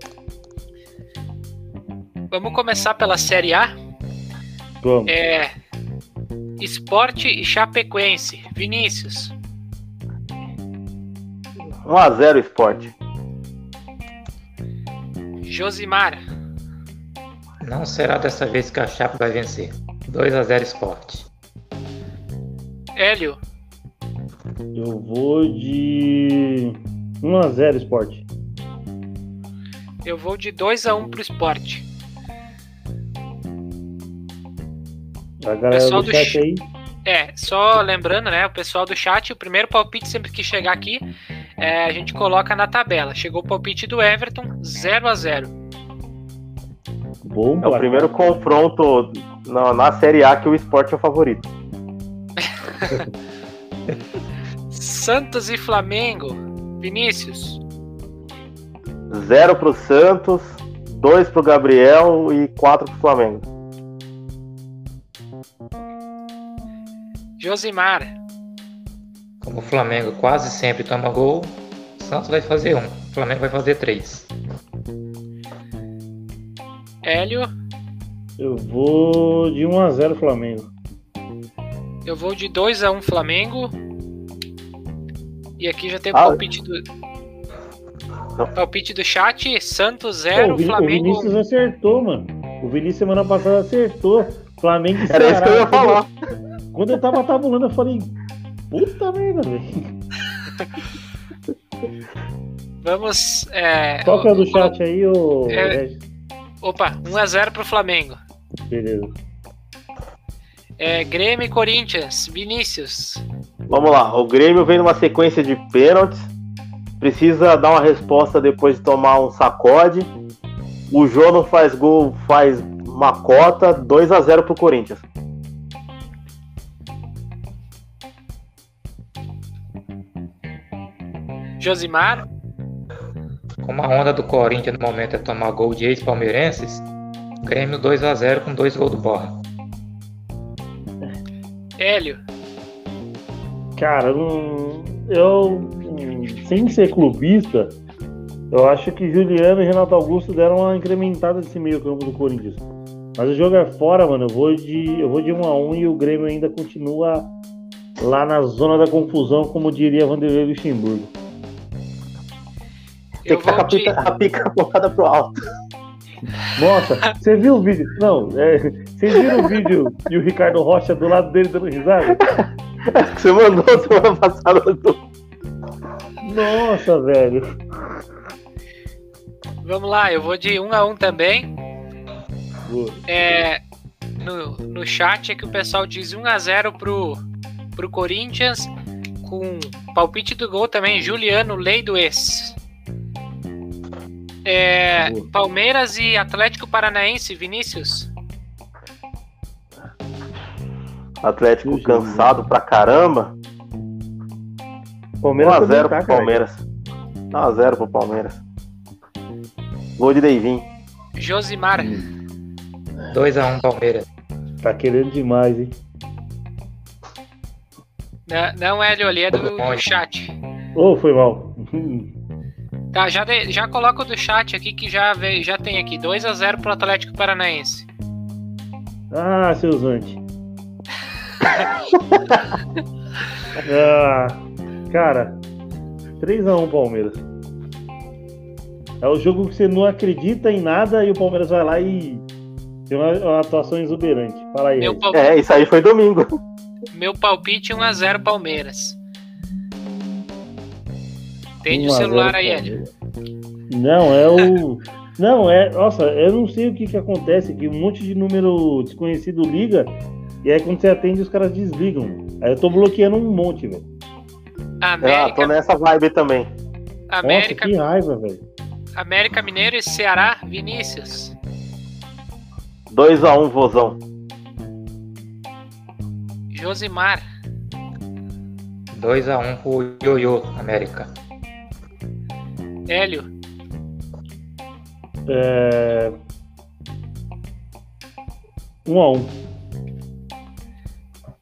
Vamos começar pela Série A. Vamos. É, Esporte e Chapecoense. Vinícius. 1x0 Esporte. Josimar. Não será dessa vez que a Chape vai vencer. 2 a 0 Sport. Hélio. Eu vou de 1 a 0 Sport. Eu vou de 2 a 1 pro Sport. A galera pessoal do, do chat aí. É, só lembrando, né, o pessoal do chat, o primeiro palpite sempre que chegar aqui, é, a gente coloca na tabela. Chegou o palpite do Everton, 0 a 0 Bom É o primeiro confronto na, na Série A que o esporte é o favorito. Santos e Flamengo. Vinícius. Zero pro Santos, dois pro Gabriel e quatro pro Flamengo. Josimar. Como o Flamengo quase sempre toma gol, o Santos vai fazer um. O Flamengo vai fazer três. Hélio. Eu vou de 1x0 Flamengo. Eu vou de 2x1 Flamengo. E aqui já tem o Ah. palpite do. Palpite do chat, Santos Pô, 0, o, Vin- o Flamengo. Vinícius acertou, mano. O Vinícius semana passada acertou. Flamengo e Era isso que eu ia Ceará. falar. Quando eu tava tabulando, eu falei, puta merda, velho. Vamos. É, Qual que é o do chat aí, ô É. Opa, 1x0 pro Flamengo. Beleza. É, Grêmio e Corinthians, Vinícius. Vamos lá, o Grêmio vem numa sequência de pênaltis, precisa dar uma resposta depois de tomar um sacode. O Jô não faz gol, faz uma cota, 2 a 0 pro Corinthians. Josimar. Como a onda do Corinthians no momento é tomar gol de ex-palmeirenses, Grêmio 2x0 com dois gols do Borra. Hélio. Cara, eu, sem ser clubista, eu acho que Juliano e Renato Augusto deram uma incrementada nesse meio campo do Corinthians. Mas o jogo é fora, mano. Eu vou de, eu vou de 1 a 1 e o Grêmio ainda continua lá na zona da confusão, como diria Vanderlei Luxemburgo. Tem que vou de. a pica apontada pro alto. Nossa, você viu o vídeo? Não, é, vocês viram o vídeo e o Ricardo Rocha do lado dele dando risada? Você mandou semana passada. do- Nossa, velho. Vamos lá, eu vou de 1x1 também. Boa. É, no, no chat é que o pessoal diz 1x0 pro, pro Corinthians. Com palpite do gol também, Juliano, lei do ex. É. Palmeiras e Atlético Paranaense, Vinícius. Atlético Justo. cansado pra caramba. Palmeiras 1x0 também tá, pro cara. Palmeiras. 1x0 pro Palmeiras. Gol de Deivin. Josimar. 2x1 Palmeiras. Tá querendo demais, hein? Não, não Hélio, ali é do, do chat. Ô, foi mal. Tá, já, de- já coloca do chat aqui que já, veio, já tem aqui. 2x0 pro Atlético Paranaense. ah, seu Zante. ah, cara, 3x1 Palmeiras. É o jogo que você não acredita em nada e o Palmeiras vai lá e tem uma, uma atuação exuberante. Fala aí. Meu, Regis. pal- É, isso aí foi domingo. meu palpite 1x0 Palmeiras. 1 o a 0 celular aí, Hélio. Não, é o. Não, é. Nossa, eu não sei o que que acontece, que um monte de número desconhecido liga, e aí quando você atende, os caras desligam. Aí eu tô bloqueando um monte, velho. Ah, tô América, nessa vibe também. América, Nossa, que raiva, velho. América Mineiro e Ceará, Vinícius. 2x1 Vozão. Josimar. 2x1 pro Ioiô, América. Hélio. É... 1 a 1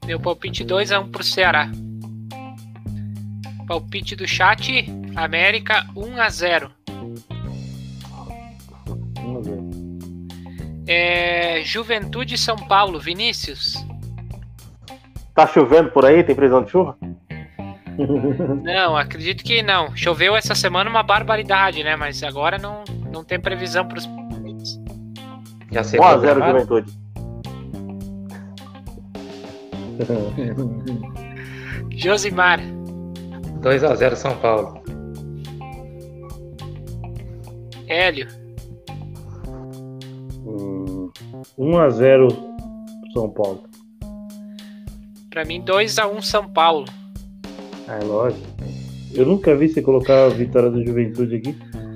Meu palpite 2x1 pro Ceará. Palpite do chat, América 1x0. 1 a 0 É, Juventude São Paulo, Vinícius. Tá chovendo por aí? Tem previsão de chuva? Não, acredito que não. Choveu essa semana uma barbaridade, né? Mas agora não, não tem previsão para os. Já sei 1x0 programado. Juventude. Josimar. 2x0 São Paulo. Hélio. Hum, 1 a 0 São Paulo. Pra mim, 2x1 São Paulo. Ah, é lógico. Eu nunca vi você colocar a vitória do Juventude aqui.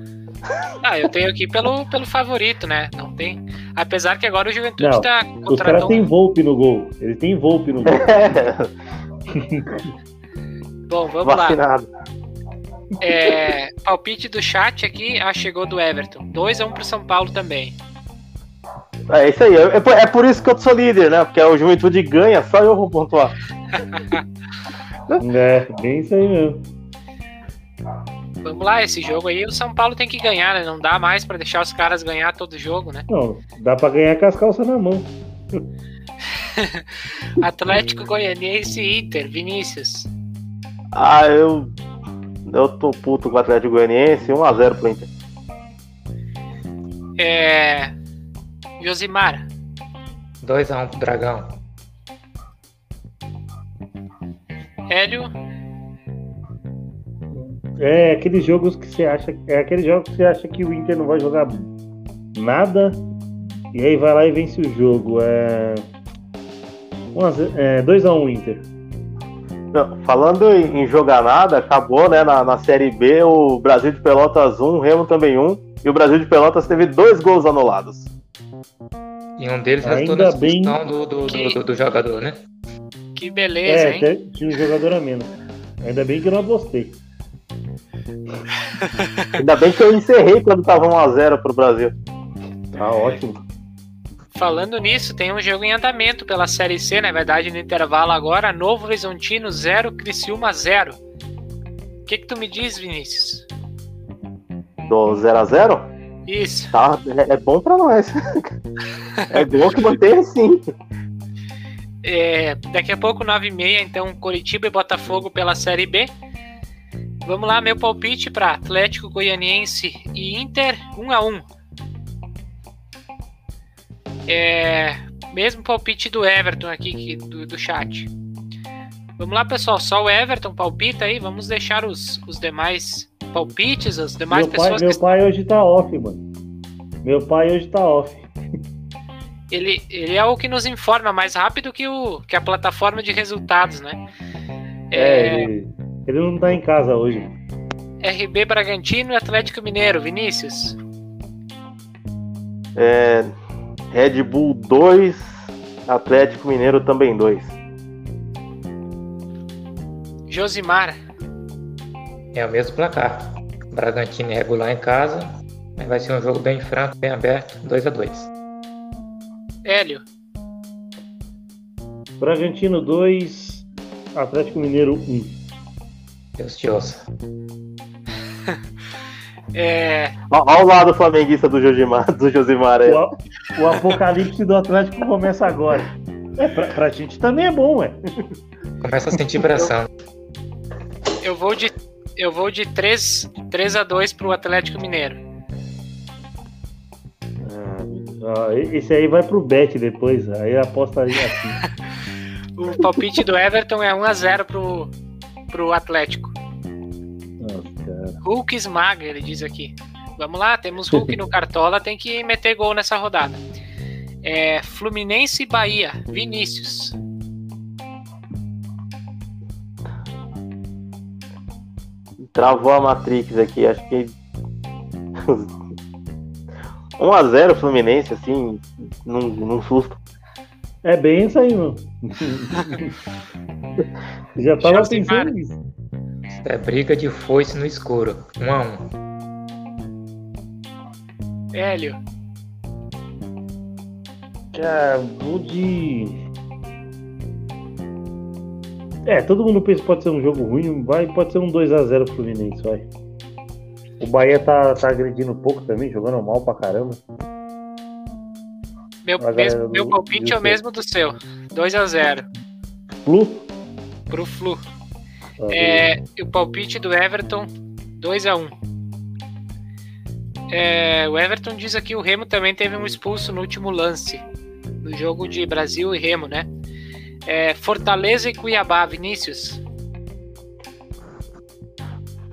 Ah, eu tenho aqui pelo, pelo favorito, né? Não tem. Apesar que agora o Juventude Não, tá Os caras contratando. têm Volpe no gol. Ele tem Volpe no gol. Bom, vamos lá. Vacinado. É, palpite do chat aqui, ah, chegou do Everton. 2x1 pro São Paulo também. É isso aí. É, por- é por isso que eu sou líder, né? Porque o Juventude ganha, só eu vou pontuar. é, bem isso aí mesmo. Vamos lá, esse jogo aí o São Paulo tem que ganhar, né? Não dá mais pra deixar os caras ganhar todo jogo, né? Não, dá pra ganhar com as calças na mão. Atlético Goianiense e Inter, Vinícius. Ah, eu. Eu tô puto com o Atlético Goianiense, 1x0 pro Inter. É. Josimar. 2x1 pro Dragão. Hélio. É aqueles jogos que você acha. É aqueles jogos que você acha que o Inter não vai jogar nada. E aí vai lá e vence o jogo. É. 2x1 Inter. Não, falando em, em jogar nada, acabou, né? Na, na Série B, o Brasil de Pelotas 1, o Remo também 1. E o Brasil de Pelotas teve dois gols anulados. E um deles Ainda resultou na bem expulsão do, do, do, do- do jogador, né? Que beleza, É, hein? até tinha um jogador a menos. Ainda bem que eu não apostei. Ainda bem que eu encerrei quando tava 1x0 pro Brasil. Tá ótimo. Falando nisso, tem um jogo em andamento pela Série C, na verdade, no intervalo agora. Novo Horizontino 0, Criciúma 0. O que, que tu me diz, Vinícius? Do 0x0, Isso. tá, é, é bom pra nós. é bom que mantém assim. É, daqui a pouco, 9h30, então, Coritiba e Botafogo pela Série B. Vamos lá, meu palpite para Atlético Goianiense e Inter 1x1. É, mesmo palpite do Everton aqui que- do, do chat. Vamos lá, pessoal. Só o Everton palpita aí. Vamos deixar os, os demais palpites, as demais Meu pai, pessoas meu que pai hoje tá off, mano. Meu pai hoje tá off. Ele, ele é o que nos informa mais rápido que, o, que a plataforma de resultados, né? É, ele, ele não tá em casa hoje. RB Bragantino e Atlético Mineiro, Vinícius. É, Red Bull 2, Atlético Mineiro também 2. Josimar. É o mesmo placar. Bragantino é regular em casa, mas vai ser um jogo bem franco, bem aberto, 2x2. Hélio. Bragantino 2, Atlético Mineiro 1. Deus te ouça. É, Olha o lado flamenguista do Josimar, do Josimar aí. O, o apocalipse do Atlético começa agora. É, pra, pra gente também é bom, ué. Começa a sentir pressão. eu vou de eu vou de 3, 3 a 2 pro Atlético Mineiro. Ah, esse aí vai pro bet depois. Aí aposta aí assim. O palpite do Everton é 1 a 0 pro pro Atlético. Nossa. Hulk esmaga, ele diz aqui. Vamos lá, temos Hulk no Cartola, tem que meter gol nessa rodada. É, Fluminense e Bahia, Vinícius. Travou a Matrix aqui, acho que. 1x0 Fluminense, assim, num, num susto. É bem isso aí, mano. Já tava Josimar. pensando nisso. Isso é briga de foice no escuro. 1x1. Hélio. Ah, vou de. É, todo mundo pensa que pode ser um jogo ruim, vai, pode ser um 2x0 pro Fluminense, vai. O Bahia tá, tá agredindo pouco também, jogando mal pra caramba. Meu, mesmo- galera meu do- palpite do é o mesmo do seu. 2 a 0 Flu? pro Flu. Tá É, e o palpite do Everton, 2 a 1 É, o Everton diz aqui o Remo também teve um expulso no último lance. No jogo de Brasil e Remo, né? É, Fortaleza e Cuiabá, Vinícius.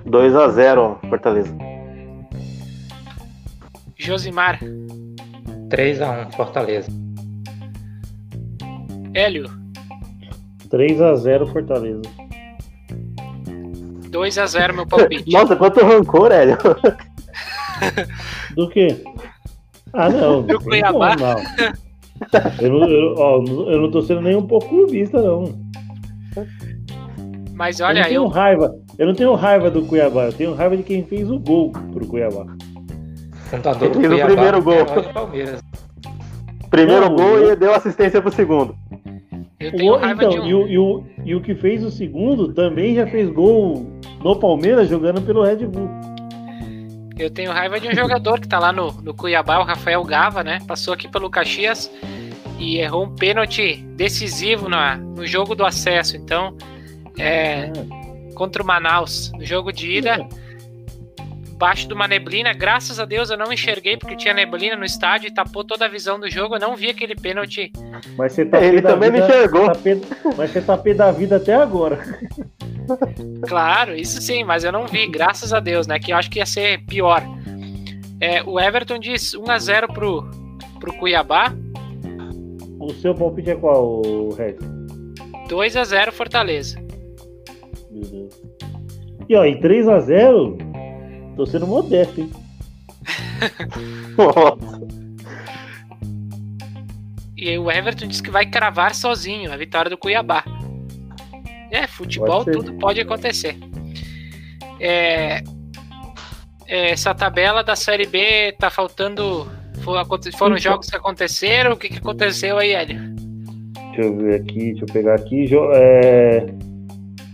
2x0 Fortaleza. Josimar. 3x1 Fortaleza. Hélio. 3x0 Fortaleza. 2 a 0 meu palpite. Nossa, quanto rancor, Hélio. Do quê? Ah, não. Do Cuiabá. Não, não. Eu, não, eu, ó, eu não tô sendo nem um pouco clubista, não. Mas eu não olha, tenho eu, raiva. Eu não tenho raiva do Cuiabá, eu tenho raiva de quem fez o gol pro Cuiabá. Fundador do Ele fez o Cuiabá, primeiro gol. Palmeiras. Primeiro Não, gol eu- e deu assistência pro segundo. eu tenho O- raiva então, de um. e, o, e, o, e o que fez o segundo também já fez gol no Palmeiras jogando pelo Red Bull. Eu tenho raiva de um jogador que tá lá no, no Cuiabá, o Rafael Gava, né? Passou aqui pelo Caxias e errou um pênalti decisivo na, no jogo do acesso. Então, é, contra o Manaus, no jogo de ida, embaixo de uma neblina. Graças a Deus eu não enxerguei porque tinha neblina no estádio e tapou toda a visão do jogo. Eu não vi aquele pênalti. Mas você tá Ele também não vida- enxergou. tá mas você tá pé da vida até agora. Claro, isso sim, mas eu não vi, graças a Deus, né? Que eu acho que ia ser pior. É, o Everton diz 1x0 pro, pro Cuiabá, O seu palpite é qual, Red? 2x0 Fortaleza. E ó, em 3x0, tô sendo modesto, hein? E aí o Everton diz que vai cravar sozinho a vitória do Cuiabá. É, futebol Pode tudo pode acontecer. É, é, essa tabela da Série B tá faltando. Foram Então. jogos que aconteceram. O que, que aconteceu aí, Hélio? Deixa eu ver aqui, deixa eu pegar aqui. É,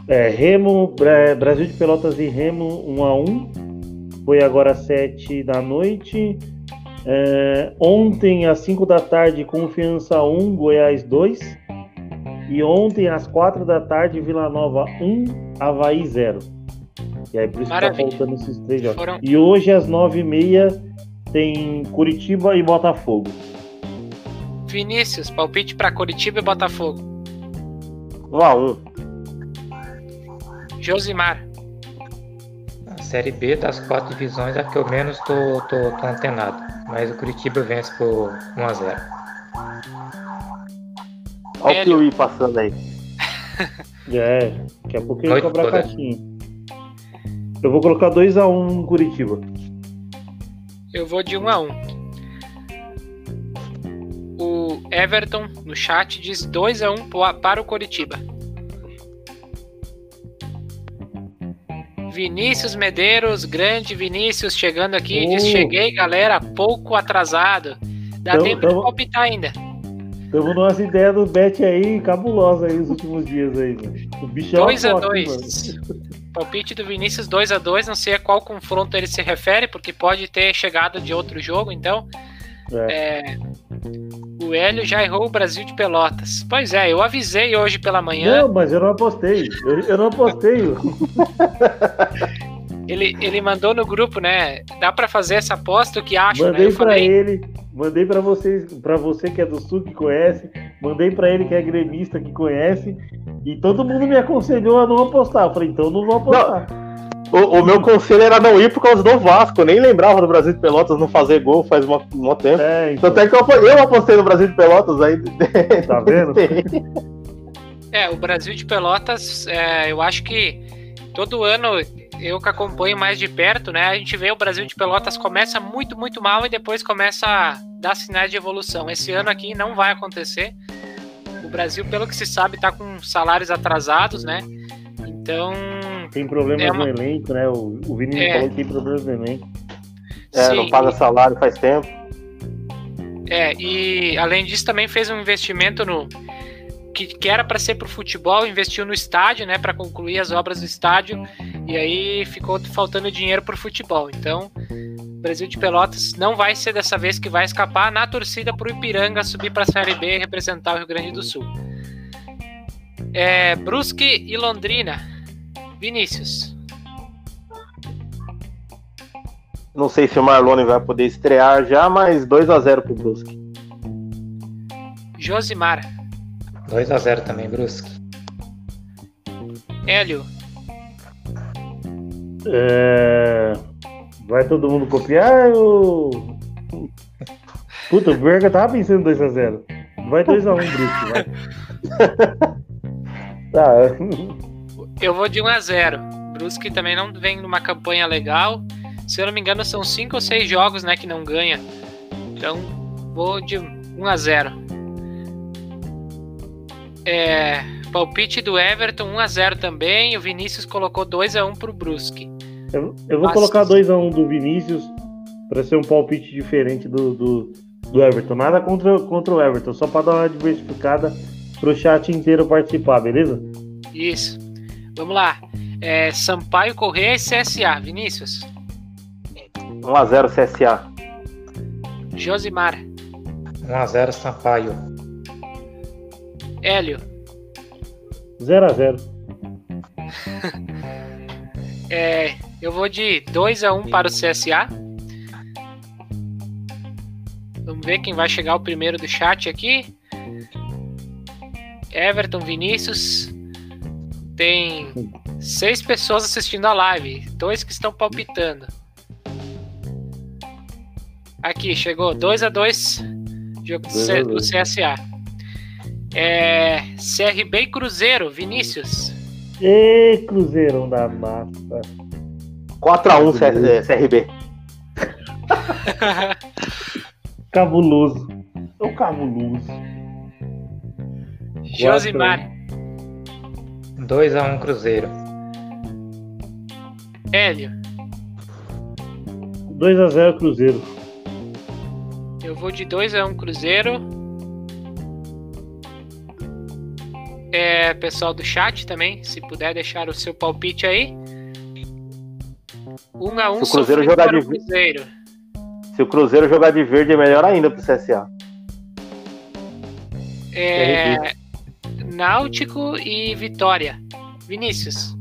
é, Remo, Bra- Brasil de Pelotas e Remo 1x1. Foi agora às 7 da noite. É, ontem, às 5 da tarde, Confiança 1, Goiás 2. E ontem, às 4 da tarde, Vila Nova 1, Havaí 0. E aí, por isso que tá Maravilha. faltando esses três jogos. Foram E hoje, às 9h30, tem Curitiba e Botafogo. Vinícius, palpite para Curitiba e Botafogo. 1 a 1 Josimar, A Série B das quatro divisões é a que eu menos tô, tô, tô antenado. Mas o Curitiba vence por 1x0. Olha o. Piuí passando aí. É, daqui a pouco ele Noite cobra a caixinha. Eu vou colocar 2x1 no Curitiba. eu vou de 1 a 1 O Everton no chat diz 2 a 1 po- para o Curitiba. Vinícius Medeiros, grande Vinícius, chegando aqui, diz: Oh. Cheguei, galera, pouco atrasado. Dá Então- tempo de então- palpitar ainda. Estamos numas ideias do Bet aí, cabulosa aí nos últimos dias aí, mano. O bicho é uma 2 a foto, 2 Palpite do Vinícius 2 a 2 Não sei a qual confronto ele se refere, porque pode ter chegado de outro jogo, então. É, o Hélio já errou o Brasil de Pelotas. Pois é, eu avisei hoje pela manhã. Não, mas eu não apostei. Eu, eu não apostei. Ele, ele mandou no grupo, né? Dá pra fazer essa aposta, o que acho, né? Mandei Eu pra falei, ele, mandei pra vocês, para você que é do sul que conhece, mandei pra ele que é gremista que conhece, e todo mundo me aconselhou a não apostar. Eu falei, então não vou apostar. O, o meu conselho era não ir por causa do Vasco. Eu nem lembrava do Brasil de Pelotas não fazer gol faz um tempo. É, então, Tanto é que eu, eu apostei no Brasil de Pelotas aí. tá vendo? É, o Brasil de Pelotas, é, eu acho que todo ano eu que acompanho mais de perto, né? A gente vê o Brasil de Pelotas começa muito, muito mal e depois começa a dar sinais de evolução. Esse ano aqui não vai acontecer. O Brasil, pelo que se sabe, tá com salários atrasados, né? Então, Tem problemas É uma- no elenco, né? O, o Vinícius É. falou que tem problemas no elenco. É, não sim, paga salário faz tempo. É, e além disso também fez um investimento no que, que era para ser pro futebol, investiu no estádio, né, para concluir as obras do estádio, e aí ficou faltando dinheiro pro futebol. Então, o Brasil de Pelotas não vai ser dessa vez que vai escapar na torcida pro Ipiranga subir para a Série B e representar o Rio Grande do Sul. É, Brusque e Londrina. Vinícius. Não sei se o Marlone vai poder estrear já, mas 2 a 0 pro Brusque. Josimar. 2x0 também, Brusque. Hélio. É, Vai todo mundo copiar ou. Puta, o Berga tava pensando 2x0. Vai 2x1, Brusque, vai. tá. Eu vou de 1 a 0. Brusque também não vem numa campanha legal. Se eu não me engano, são cinco ou seis jogos, né, que não ganha Então, vou de 1 a 0. É, palpite do Everton 1 a 0 também. O Vinícius colocou 2 a 1 pro Brusque. Eu, eu vou colocar 2 a 1 do Vinícius para ser um palpite diferente do, do, do, Everton. Nada contra, contra o Everton, só para dar uma diversificada pro chat inteiro participar, beleza? Isso. Vamos lá. É, Sampaio Correia e CSA. Vinícius. 1x0 CSA. Josimar. 1x0 Sampaio. Hélio. 0x0. é, eu vou de 2x1 para o CSA. Vamos ver quem vai chegar o primeiro do chat aqui. Everton Vinícius. Tem seis pessoas assistindo a live, dois que estão palpitando. Aqui, chegou 2 a 2 jogo do, do CSA. É, CRB e Cruzeiro, Vinícius. E Cruzeirão da massa. 4x1 CRB. cabuloso. É o cabuloso. Josimar. 2x1 Cruzeiro. Hélio. 2x0 Cruzeiro. Eu vou de 2x1 Cruzeiro. É, pessoal do chat também, se puder deixar o seu palpite aí. 1x1 se o Cruzeiro jogar de Cruzeiro. Se o Cruzeiro jogar de verde é melhor ainda pro CSA. É, Náutico e Vitória. Vinícius.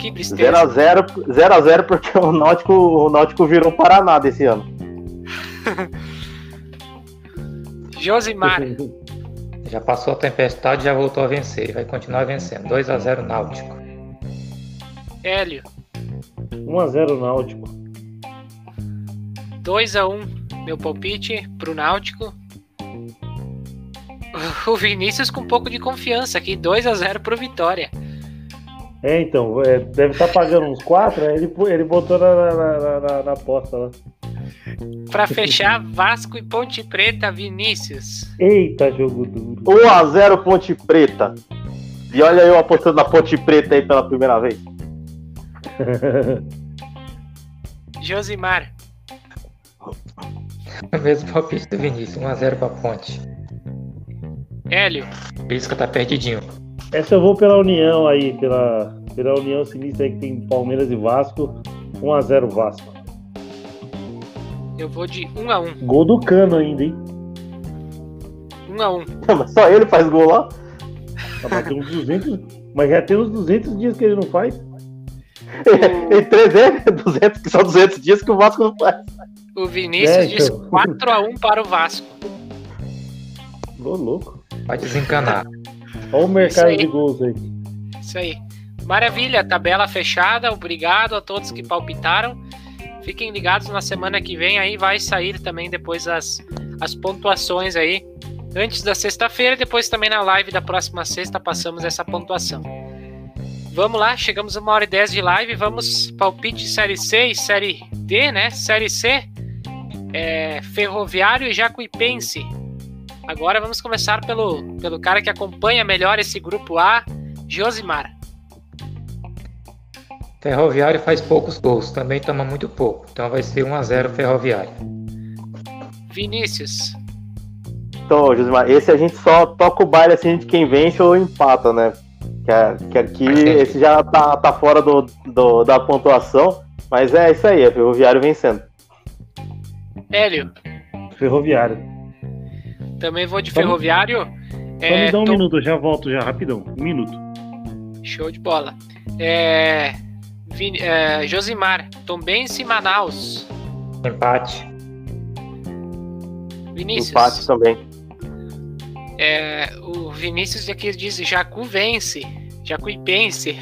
Que tristeza. 0x0 porque o Náutico, o Náutico virou Paraná desse ano. Josimar. Já passou a tempestade e já voltou a vencer. Vai continuar vencendo. 2x0 Náutico. Hélio. 1x0 Náutico. 2x1 meu palpite pro Náutico. O Vinícius com um pouco de confiança aqui, 2 a 0 pro Vitória. É, então, é, deve estar tá pagando uns 4, ele, ele botou na, na, na, na aposta lá. Pra fechar, Vasco e Ponte Preta, Vinícius. Eita, jogo duro. 1x0 Ponte Preta. E olha eu apostando na Ponte Preta aí pela primeira vez. Josimar. O mesmo palpite do Vinícius, 1x0 pra Ponte. Hélio. Pisca tá perdidinho. Essa eu vou pela União aí, pela, pela União Sinistra aí que tem Palmeiras e Vasco. 1x0 Vasco. Eu vou de 1x1. Gol do cano ainda, hein? 1x1. Mas só ele faz gol lá? Mas, tem uns 200, mas já tem uns 200 dias que ele não faz. Em 300, 200, que são 200 dias que o Vasco não faz. O Vinícius é, então. diz 4x1 para o Vasco. Ô, louco. Vai desencanar. Olha o mercado de gols aí. Isso aí. Maravilha, tabela fechada. Obrigado a todos que palpitaram. Fiquem ligados na semana que vem aí vai sair também depois as, as pontuações aí. Antes da sexta-feira, depois também na live da próxima sexta passamos essa pontuação. Vamos lá, chegamos a uma hora e dez de live. Vamos palpite Série C e Série D, né? Série C, é, Ferroviário e Jacuipense. Agora vamos começar pelo, pelo cara que acompanha melhor esse grupo A, Josimar. Ferroviário faz poucos gols, também toma muito pouco. Então vai ser 1 a 0 Ferroviário. Vinícius. Então, Josimar, esse a gente só toca o baile assim de quem vence ou empata, né? Que, que aqui esse já tá, tá fora do, do, da pontuação. Mas é isso aí, é Ferroviário vencendo. Hélio. Ferroviário. Também vou de ferroviário. Só é, me dá um tô... minuto, eu já volto já, rapidão. Um minuto. Show de bola. É, Vin, é, Josimar, Tombense e Manaus. Empate. Vinícius. Empate também. É, o Vinícius aqui diz Jacu vence. Jacuipense.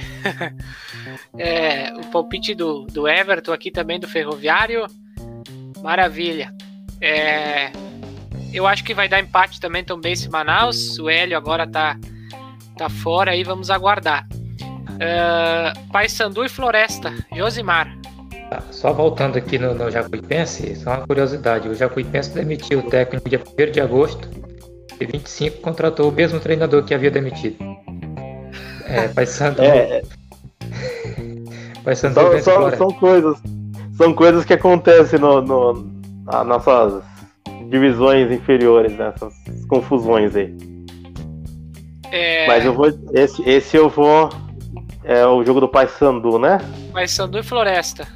é, o palpite do, do Everton aqui também do Ferroviário. Maravilha. É, eu acho que vai dar empate também também esse Manaus. O Hélio agora tá, tá fora aí, vamos aguardar. Uh, Paysandu e Floresta. Josimar. Tá, só voltando aqui no, no Jacuipense, só uma curiosidade: o Jacuipense demitiu o técnico no dia 1 de agosto e 25 contratou o mesmo treinador que havia demitido. É, Paysandu. É, Paysandu são, são coisas. São coisas que acontecem no, no, nas nossas divisões inferiores, né? Essas confusões aí. É, Mas eu vou. Esse, esse eu vou. É o jogo do Paysandu, né? Paysandu e Floresta.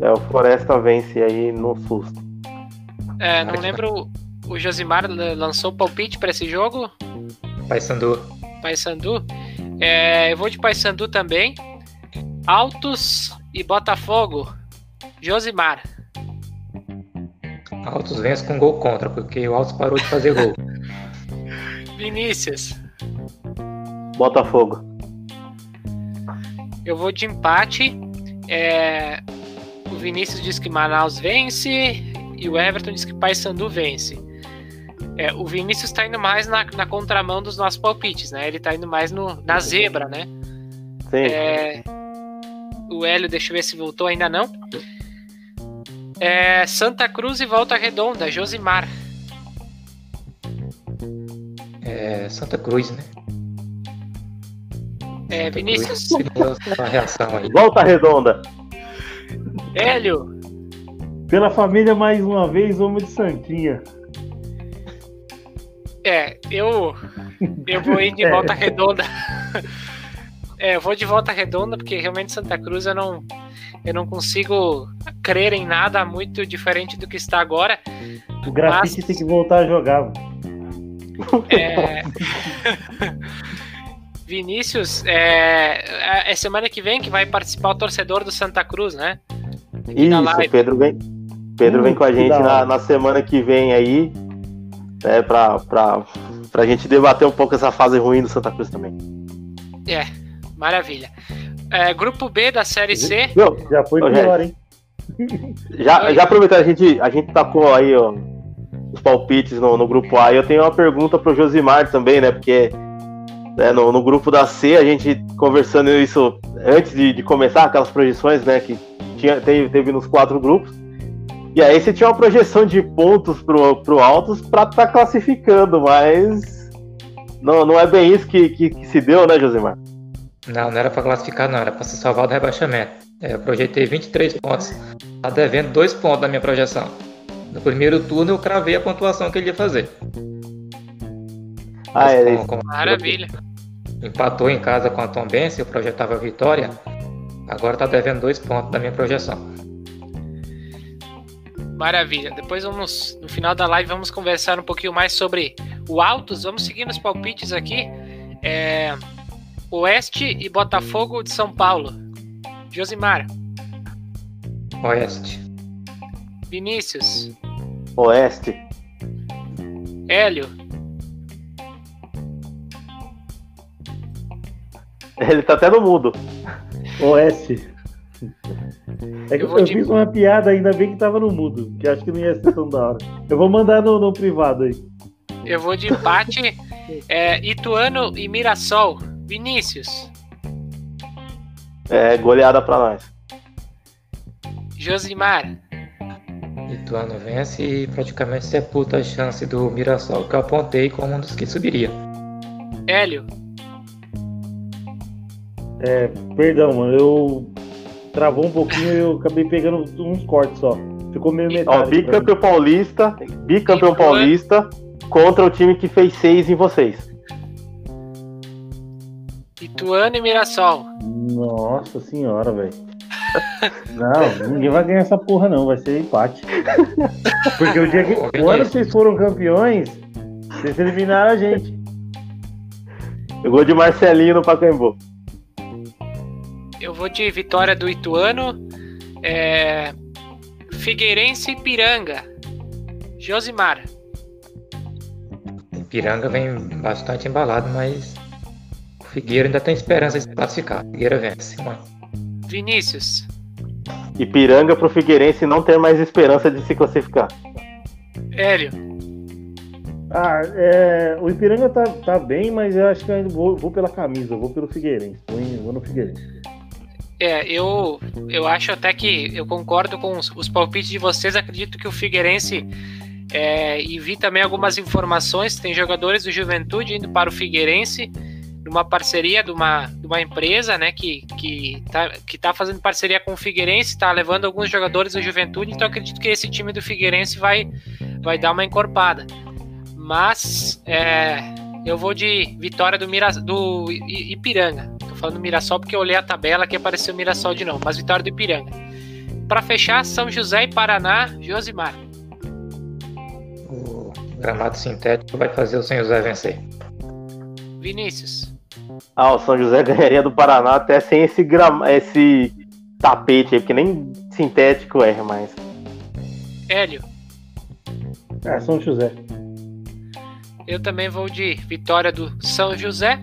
É, o Floresta vence aí no susto. É, não lembro. O Josimar lançou o palpite para esse jogo. Paysandu. Paysandu. É, eu vou de Paysandu também. Altos e Botafogo. Josimar. Altos vence com gol contra, porque o Altos parou de fazer gol. Vinícius. Botafogo. Eu vou de empate. É, o Vinícius diz que Manaus vence e o Everton diz que Paysandu vence. É, o Vinícius está indo mais na, na contramão dos nossos palpites, né? Ele está indo mais no, na zebra, né? Sim. É, o Hélio, deixa eu ver se voltou, ainda não. É, Santa Cruz e Volta Redonda, Josimar. É, Santa Cruz, né? É, Santa Vinícius. Cruz. Segura a reação aí. Volta redonda. Hélio, Pela família, mais uma vez, vamos de Santinha. é, eu, eu vou ir de É. Volta Redonda. É, eu vou de Volta Redonda porque realmente Santa Cruz eu não, eu não consigo crer em nada muito diferente do que está agora. O grafite Mas- tem que voltar a jogar. É... Vinícius, é... é semana que vem que vai participar o torcedor do Santa Cruz, né? Aqui Isso, live. Pedro vem. Pedro vem Hum, com a gente na, na semana que vem aí. Né, pra, pra, pra gente debater um pouco essa fase ruim do Santa Cruz também. Maravilha. É, grupo B da Série C. Meu, Já foi pior, hein? já, Oi. já aproveitando, a gente, a gente tacou aí ó, os palpites no, no grupo A. E eu tenho uma pergunta pro Josimar também, né? Porque né, no, no grupo da C, a gente conversando isso antes de, de começar, aquelas projeções, né? Que tinha, teve, teve nos quatro grupos. E aí você tinha uma projeção de pontos pro, pro Altos pra estar classificando, mas não, não é bem isso que, que, que se deu, né, Josimar? Não, não era pra classificar, não. Era pra se salvar do rebaixamento. É, eu projetei 23 pontos. Tá devendo 2 pontos da minha projeção. No primeiro turno eu cravei a pontuação que ele ia fazer. Ah, é Mas isso. como- como Maravilha. empatou em casa com a Tom Benz, eu projetava a vitória. Agora tá devendo 2 pontos da minha projeção. Maravilha. Depois vamos, no final da live, vamos conversar um pouquinho mais sobre o Altos. Vamos seguir nos palpites aqui. É, Oeste e Botafogo de São Paulo. Josimar, Oeste. Vinícius, Oeste. Hélio, Ele tá até no mudo. Oeste. É que Eu eu, fiz uma piada, ainda bem que tava no mudo, que acho que não ia ser tão da hora. Eu vou mandar no, no privado aí. eu vou de empate. É, Ituano e Mirassol. Vinícius, É goleada pra nós. Josimar, Ituano vence e praticamente sepulta a chance do Mirassol, que eu apontei como um dos que subiria. Hélio, É, perdão, mano, eu travou um pouquinho e eu acabei pegando uns cortes só. Ficou meio Ó, metade. mim. bicampeão paulista, bicampeão paulista contra o time que fez seis em vocês. Ituano e Mirassol. Nossa senhora, velho. Não, ninguém vai ganhar essa porra não, vai ser empate. Porque o dia que Ô, o ano que vocês foram campeões, vocês eliminaram a gente. Gol de Marcelinho no Pacaembu. Eu vou de vitória do Ituano. É, Figueirense e Piranga. Josimar, Piranga vem bastante embalado, mas Figueira ainda tem esperança de se classificar. Figueira vence. Uma- Vinícius, Ipiranga pro Figueirense não ter mais esperança de se classificar. Hélio, Ah, é, o Ipiranga tá, tá bem, mas eu acho que eu ainda vou, vou pela camisa, vou pelo Figueirense. Vou, em- vou no Figueirense. É, eu, eu acho até que eu concordo com os, os palpites de vocês. Acredito que o Figueirense é, e vi também algumas informações. Tem jogadores do Juventude indo para o Figueirense, numa parceria de uma, de uma empresa, né, que, que, tá, que tá fazendo parceria com o Figueirense, está levando alguns jogadores do Juventude. Então acredito que esse time do Figueirense vai, vai dar uma encorpada. Mas é, eu vou de vitória do, Mira, do Ipiranga. Tô falando Mirassol porque eu olhei a tabela que apareceu Mirassol de novo, mas vitória do Ipiranga. Para fechar, São José e Paraná, Josimar. O gramado sintético vai fazer o São José vencer. Vinícius. Ah, o São José ganharia do Paraná até sem esse, gram... esse tapete aí, porque nem sintético é mais. Hélio. É, São José. Eu também vou de vitória do São José.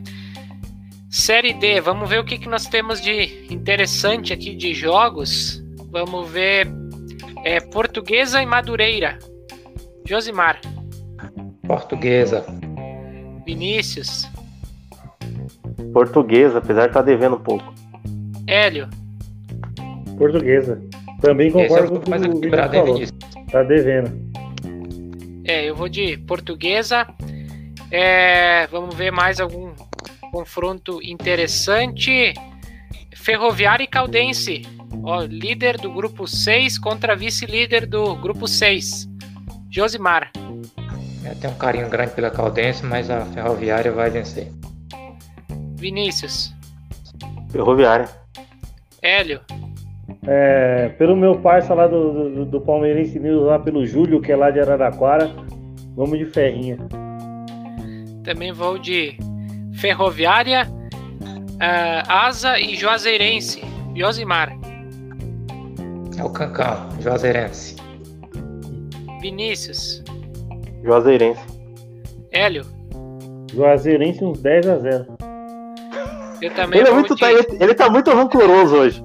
Série D, vamos ver o que, que nós temos de interessante aqui de jogos. Vamos ver é, Portuguesa e Madureira. Josimar. Portuguesa. Vinícius. Portuguesa, apesar de estar tá devendo um pouco. Hélio. Portuguesa. Também concordo com o que falou. Tá devendo. É, eu vou de Portuguesa. É, vamos ver mais algum confronto interessante. Ferroviária e Caldense. Ó, líder do grupo 6 contra vice-líder do grupo 6. Josimar. Eu tenho um carinho grande pela Caldense, mas a Ferroviária vai vencer. Vinícius. Ferroviária. Hélio. É, pelo meu parça lá do, do, do Palmeirense News, lá pelo Júlio, que é lá de Araraquara, vamos de ferrinha. Também vou de Ferroviária, uh, Asa e Juazeirense. Josimar. É o Cancão, Juazeirense. Vinícius. Juazeirense. Hélio. Juazeirense uns 10 a 0. Eu também ele, é muito, tá, ele, ele tá muito rancoroso hoje.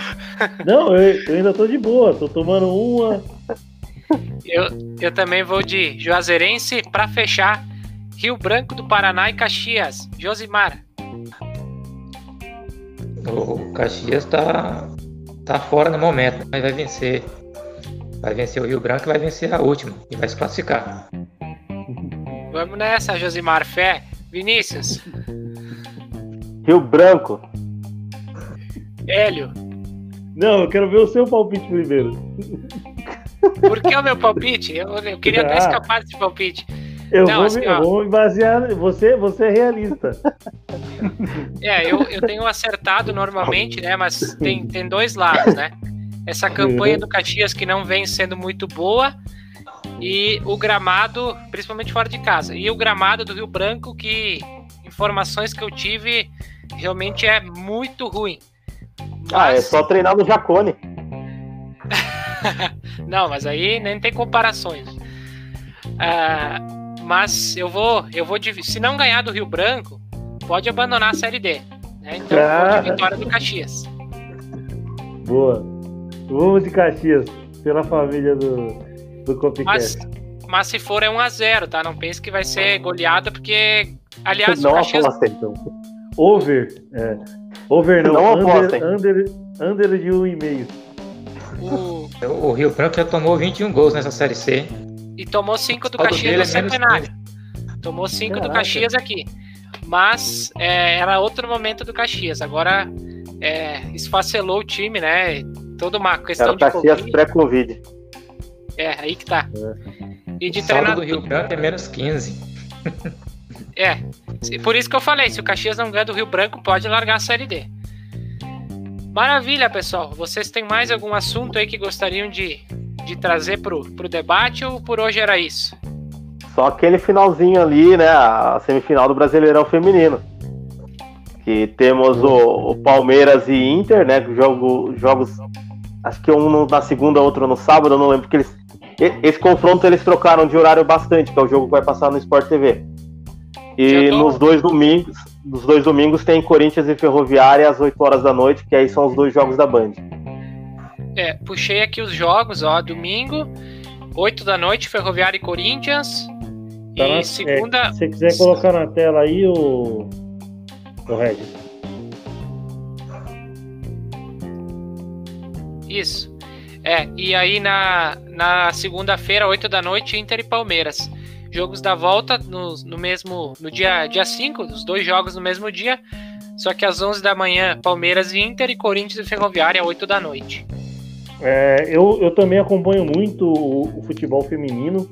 Não, eu, eu, ainda tô de boa, tô tomando uma. Eu, eu também vou de Juazeirense para fechar Rio Branco do Paraná e Caxias. Josimar. O Caxias tá, tá fora no momento, mas vai vencer. Vai vencer o Rio Branco e vai vencer a última. E vai se classificar. Vamos nessa, Josimar. Fé. Vinícius. Rio Branco. Hélio. Não, eu quero ver o seu palpite primeiro. Por que o meu palpite? Eu, eu queria ah. até escapar desse palpite. Eu, Não, vou, assim, me, eu vou me basear. Você, você é realista. É, eu, eu tenho acertado normalmente, né? Mas tem, tem dois lados, né? Essa campanha do Caxias que não vem sendo muito boa e o gramado, principalmente fora de casa. E o gramado do Rio Branco, que informações que eu tive realmente é muito ruim. Mas... Ah, é só treinar no Jacone. não, mas aí nem tem comparações. Ah, mas eu vou, eu vou se não ganhar do Rio Branco, pode abandonar a Série D. Né? Então ah. vou de vitória do Caxias. Boa. Vamos de Caxias, pela família do, do Copycat. Mas, mas se for é 1x0, tá? Não pense que vai ser goleada, porque. Aliás, não o Caxias. Então. Over. É. Over não. não under, under, under de 1,5. O... o Rio Branco já tomou 21 gols nessa Série C. E tomou 5 do Caxias no é Centenário. Tomou 5 do Caxias aqui. Mas é, era outro momento do Caxias. Agora é, esfacelou o time, né? Toda uma questão era de. Caxias pré-Covid. É, aí que tá. É. E de o treinador. do Rio Branco é menos 15. é. Por isso que eu falei: se o Caxias não ganha do Rio Branco, pode largar a Série D. Maravilha, pessoal. Vocês têm mais algum assunto aí que gostariam de de trazer pro, pro debate ou por hoje era isso? Só aquele finalzinho ali, né? A semifinal do Brasileirão Feminino. Que temos o, o Palmeiras e Inter, né? Jogo, jogos. Acho que um na segunda, outro no sábado, eu não lembro porque eles. Esse confronto eles trocaram de horário bastante, que é o jogo que vai passar no Sport TV. E nos dois domingos, nos dois domingos tem Corinthians e Ferroviária às 8 horas da noite, que aí são os dois jogos da Band. É, puxei aqui os jogos, ó, domingo, 8 da noite, Ferroviária e Corinthians. Tá e na, segunda. É, se você quiser colocar na tela aí o. O Regis. Isso. É, e aí na, na segunda-feira, 8 da noite, Inter e Palmeiras. Jogos da volta no, no mesmo no dia dia 5, os dois jogos no mesmo dia. Só que às 11 da manhã, Palmeiras e Inter e Corinthians e Ferroviária, 8 da noite. É, eu, eu também acompanho muito o, o futebol feminino.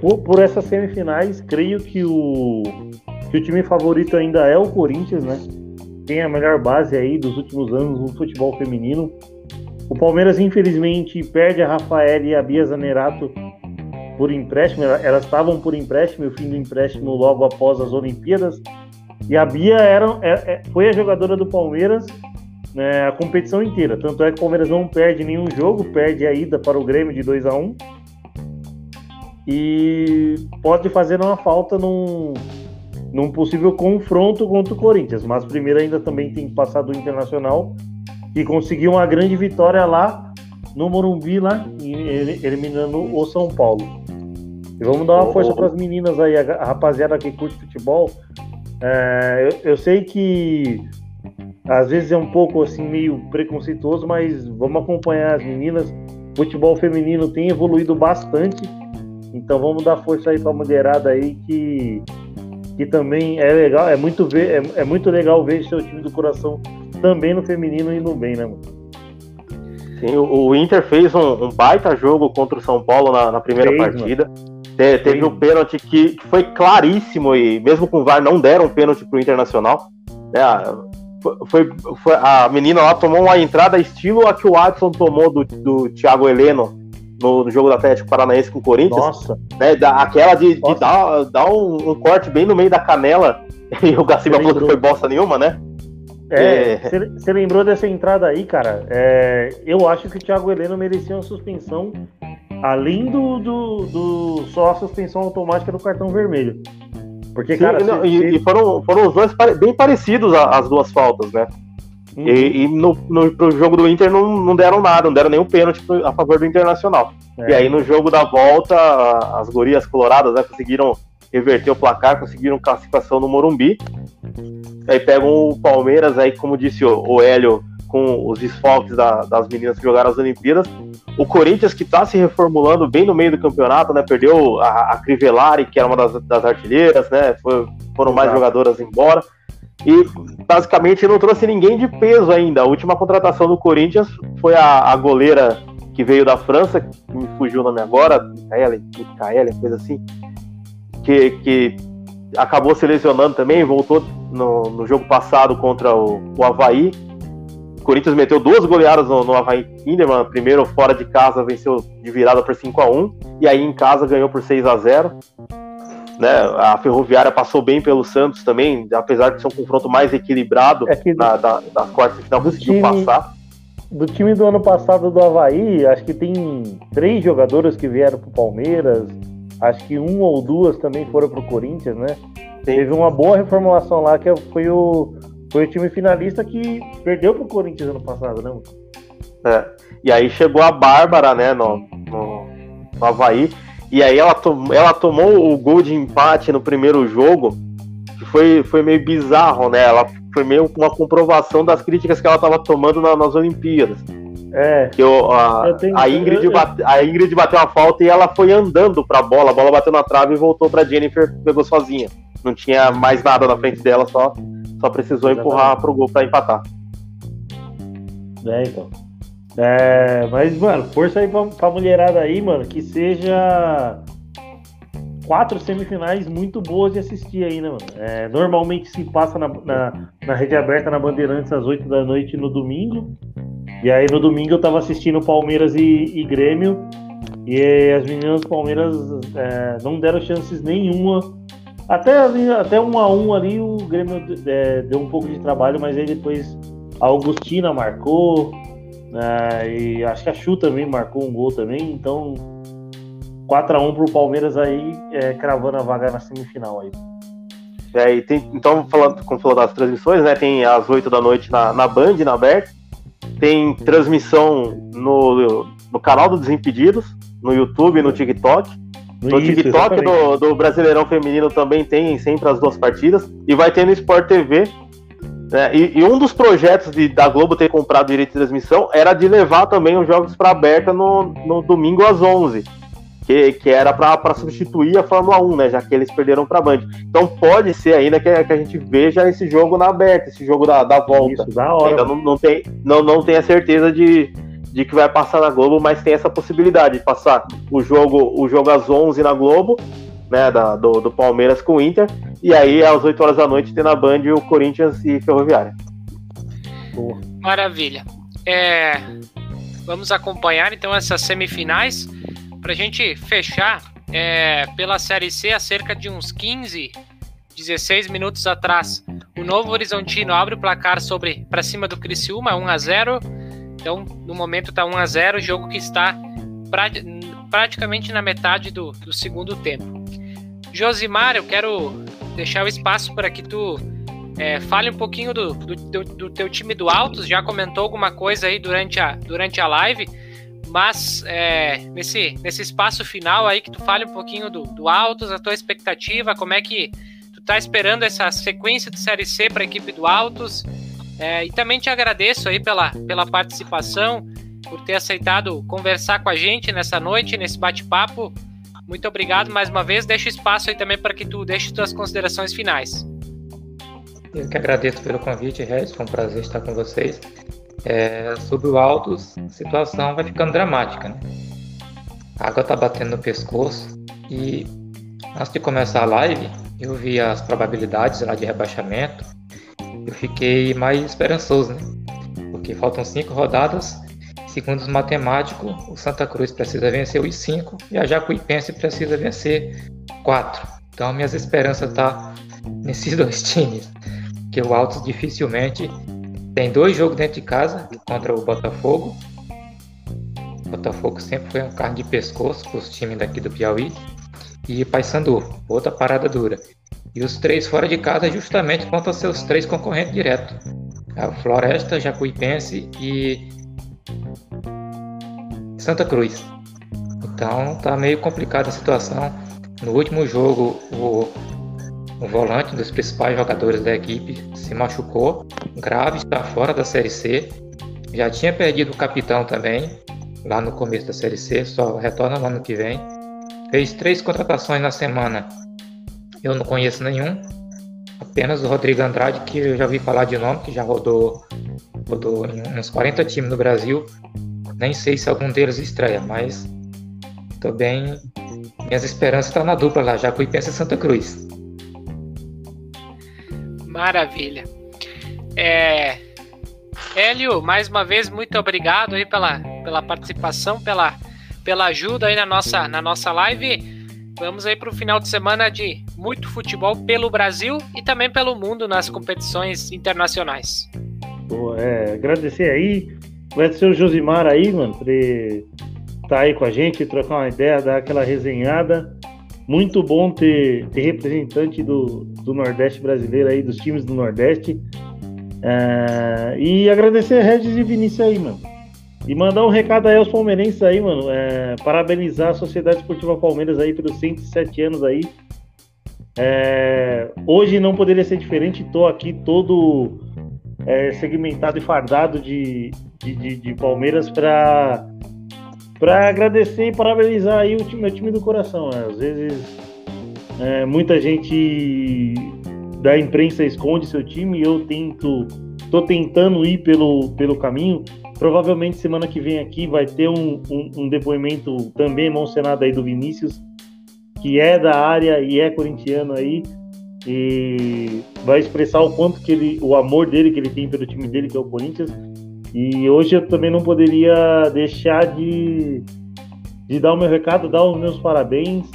Por, por, essas semifinais, creio que o, que o time favorito ainda é o Corinthians, né? Tem a melhor base aí dos últimos anos no futebol feminino. O Palmeiras, infelizmente, perde a Rafael e a Bia Zanerato por empréstimo. Elas estavam por empréstimo, o fim do empréstimo logo após as Olimpíadas. E a Bia era, é, é, foi a jogadora do Palmeiras né, a competição inteira. Tanto é que o Palmeiras não perde nenhum jogo, perde a ida para o Grêmio de 2 a 1 E pode fazer uma falta num, num possível confronto contra o Corinthians. Mas primeiro ainda também tem que passar do Internacional e conseguiu uma grande vitória lá no Morumbi, lá, eliminando o São Paulo. E vamos dar uma força para as meninas aí, a rapaziada que curte futebol. É, eu, eu, sei que às vezes é um pouco assim meio preconceituoso, mas vamos acompanhar as meninas. O futebol feminino tem evoluído bastante, então vamos dar força aí para a mulherada aí que que também é legal, é muito ver, é, é muito legal ver seu time do coração também no feminino e no bem, né, mano? Sim, o, o Inter fez um, um, baita jogo contra o São Paulo na, na primeira fez, partida. Te, teve o um pênalti que, que, foi claríssimo e mesmo com o VAR não deram pênalti pro Internacional. É, foi, foi, a menina lá tomou uma entrada estilo a que o Adson tomou do, do Thiago Heleno no, no, jogo do Atlético Paranaense com o Corinthians. Nossa. Né, da, aquela de, de dar, dar um, um, corte bem no meio da canela e o Gaciba falou que foi bosta nenhuma, né? É, você é... lembrou dessa entrada aí, cara? É, eu acho que o Thiago Heleno merecia uma suspensão além do, do, do, só a suspensão automática do cartão vermelho. Porque, Sim, cara. Não, e, e, foram, foram os dois bem parecidos as duas faltas, né? Uhum. E, e, no, no pro jogo do Inter não, não deram nada, não deram nenhum pênalti a favor do Internacional. É. E aí no jogo da volta, as gorias coloradas né, conseguiram reverter o placar, conseguiram classificação no Morumbi. Aí pegam o Palmeiras, aí, como disse o, o Hélio, com os desfalques da, das meninas que jogaram as Olimpíadas. O Corinthians, que está se reformulando bem no meio do campeonato, né? Perdeu a, a Crivellari, que era uma das, das artilheiras, né? Foi, foram mais Exato. jogadoras embora. E basicamente não trouxe ninguém de peso ainda. A última contratação do Corinthians foi a, a goleira que veio da França, que me fugiu o nome agora, Micaela, Micaela, coisa assim, que, que acabou se lesionando também, voltou no, no jogo passado contra o, o Havaí. Corinthians meteu duas goleadas no, no Havaí Kinderman. Primeiro, fora de casa, venceu de virada por 5 a 1 E aí, em casa, ganhou por 6 a 0 né? A Ferroviária passou bem pelo Santos também, apesar de ser um confronto mais equilibrado é na, da, das quartas de final, conseguiu time, passar. Do time do ano passado do Havaí, acho que tem três jogadoras que vieram pro Palmeiras, acho que um ou duas também foram pro Corinthians, né? Sim. Teve uma boa reformulação lá, que foi o, foi o time finalista que perdeu pro Corinthians ano passado, né? É. E aí chegou a Bárbara, né, no, no, no Havaí, e aí ela, to ela tomou o gol de empate no primeiro jogo, que foi, foi meio bizarro, né? Ela foi meio uma comprovação das críticas que ela estava tomando na, nas Olimpíadas. É. Que eu, a, eu tenho, a, Ingrid bate, a Ingrid bateu a falta e ela foi andando pra bola, a bola bateu na trave e voltou pra Jennifer, pegou sozinha não tinha mais nada na frente dela, só, só precisou Exatamente. empurrar pro gol para empatar. É, então. É, mas, mano, força aí pra, pra mulherada aí, mano, que seja quatro semifinais muito boas de assistir aí, né, mano? É, normalmente se passa na, na, na, rede aberta na Bandeirantes às 8 da noite no domingo. E aí no domingo eu tava assistindo Palmeiras e, e Grêmio. E as meninas do Palmeiras é, não deram chances nenhuma até, ali, até um a um ali o Grêmio é, deu um pouco de trabalho, mas aí depois a Augustina marcou, né, e acho que a Chu também marcou um gol também, então 4 a 1 pro Palmeiras aí, é, cravando a vaga na semifinal aí. É, tem, então, falando, como falou das transmissões, né? Tem às 8 da noite na, na Band, na aberta. Tem transmissão no, no canal do Desimpedidos, no YouTube, no TikTok. No Isso, TikTok do, do, Brasileirão Feminino também tem sempre as duas partidas. E vai ter no Sport TV Né? E, e, um dos projetos de, da Globo ter comprado direito de transmissão era de levar também os jogos para aberta no, no domingo às 11 que, que era para substituir a Fórmula 1, né? Já que eles perderam para a Band. Então pode ser ainda que, que, a gente veja esse jogo na aberta, esse jogo da, da volta. Isso, da hora. Ainda não, não, tem, não, não tem a certeza de, de que vai passar na Globo, mas tem essa possibilidade de passar o jogo, o jogo às 11 na Globo, né? Da, do, do Palmeiras com o Inter, e aí às 8 horas da noite tem na Band o Corinthians e Ferroviária. Maravilha. É, vamos acompanhar então essas semifinais para a gente fechar, é, pela Série C, há cerca de uns 15, 16 minutos atrás, o Novo Horizontino abre o placar sobre para cima do Criciúma, 1 a 0. Então, no momento está 1 a 0, jogo que está pra, praticamente na metade do, do segundo tempo. Josimar, eu quero deixar o espaço para que tu é, fale um pouquinho do, do, do, teu time do Altos. Já comentou alguma coisa aí durante a, durante a live, mas é, nesse, nesse espaço final aí que tu fale um pouquinho do, do Altos, a tua expectativa, como é que tu tá esperando essa sequência de Série C para a equipe do Altos. É, e também te agradeço aí pela, pela participação, por ter aceitado conversar com a gente nessa noite, nesse bate-papo. Muito obrigado mais uma vez. Deixa espaço aí também para que tu deixe tuas considerações finais. Eu que agradeço pelo convite, Regis. Foi um prazer estar com vocês é, sobre o Altos, a situação vai ficando dramática. Né? A água tá batendo no pescoço e antes de começar a live, eu vi as probabilidades lá de rebaixamento. Eu fiquei mais esperançoso, né? Porque faltam cinco rodadas. Segundo os matemáticos, o Santa Cruz precisa vencer os cinco e a Jacuipense precisa vencer quatro. Então minhas esperanças tá nesses dois times, que o Altos dificilmente tem dois jogos dentro de casa contra o Botafogo. O Botafogo sempre foi um carne de pescoço para os times daqui do Piauí. E Paysandu, outra parada dura. E os três fora de casa justamente contra seus três concorrentes diretos. A Floresta, Jacuipense e Santa Cruz. Então tá meio complicada a situação. No último jogo, o o volante, um dos principais jogadores da equipe, se machucou grave, está fora da Série C. Já tinha perdido o capitão também, lá no começo da Série C, só retorna no ano que vem. Fez três contratações na semana. Eu não conheço nenhum. Apenas o Rodrigo Andrade, que eu já ouvi falar de nome, que já rodou, rodou em uns 40 times no Brasil. Nem sei se algum deles estreia, mas tô bem. Minhas esperanças estão na dupla lá, Jacuipense e Santa Cruz. Maravilha. É, Hélio, mais uma vez, muito obrigado aí pela, pela participação, pela, pela ajuda aí na nossa, na nossa live. Vamos aí para o final de semana de muito futebol pelo Brasil e também pelo mundo nas competições internacionais. Boa, é, agradecer aí, agradecer o Josimar aí, mano, por estar tá aí com a gente, trocar uma ideia, dar aquela resenhada. Muito bom ter, ter representante do, do Nordeste brasileiro aí, dos times do Nordeste. É, e agradecer a Regis e Vinícius aí, mano. E mandar um recado aí aos palmeirenses aí, mano. É, parabenizar a Sociedade Esportiva Palmeiras aí pelos 107 anos aí. É, hoje não poderia ser diferente, tô aqui todo é, segmentado e fardado de, de, de, de Palmeiras para para agradecer e parabenizar aí o time, meu time do coração. Né? Às vezes é, muita gente da imprensa esconde seu time e eu tento, tô tentando ir pelo, pelo caminho. Provavelmente semana que vem aqui vai ter um, um, um depoimento também emocionado aí do Vinícius, que é da área e é corintiano aí e vai expressar o quanto que ele, o amor dele que ele tem pelo time dele que é o Corinthians e hoje eu também não poderia deixar de, de dar o meu recado, dar os meus parabéns.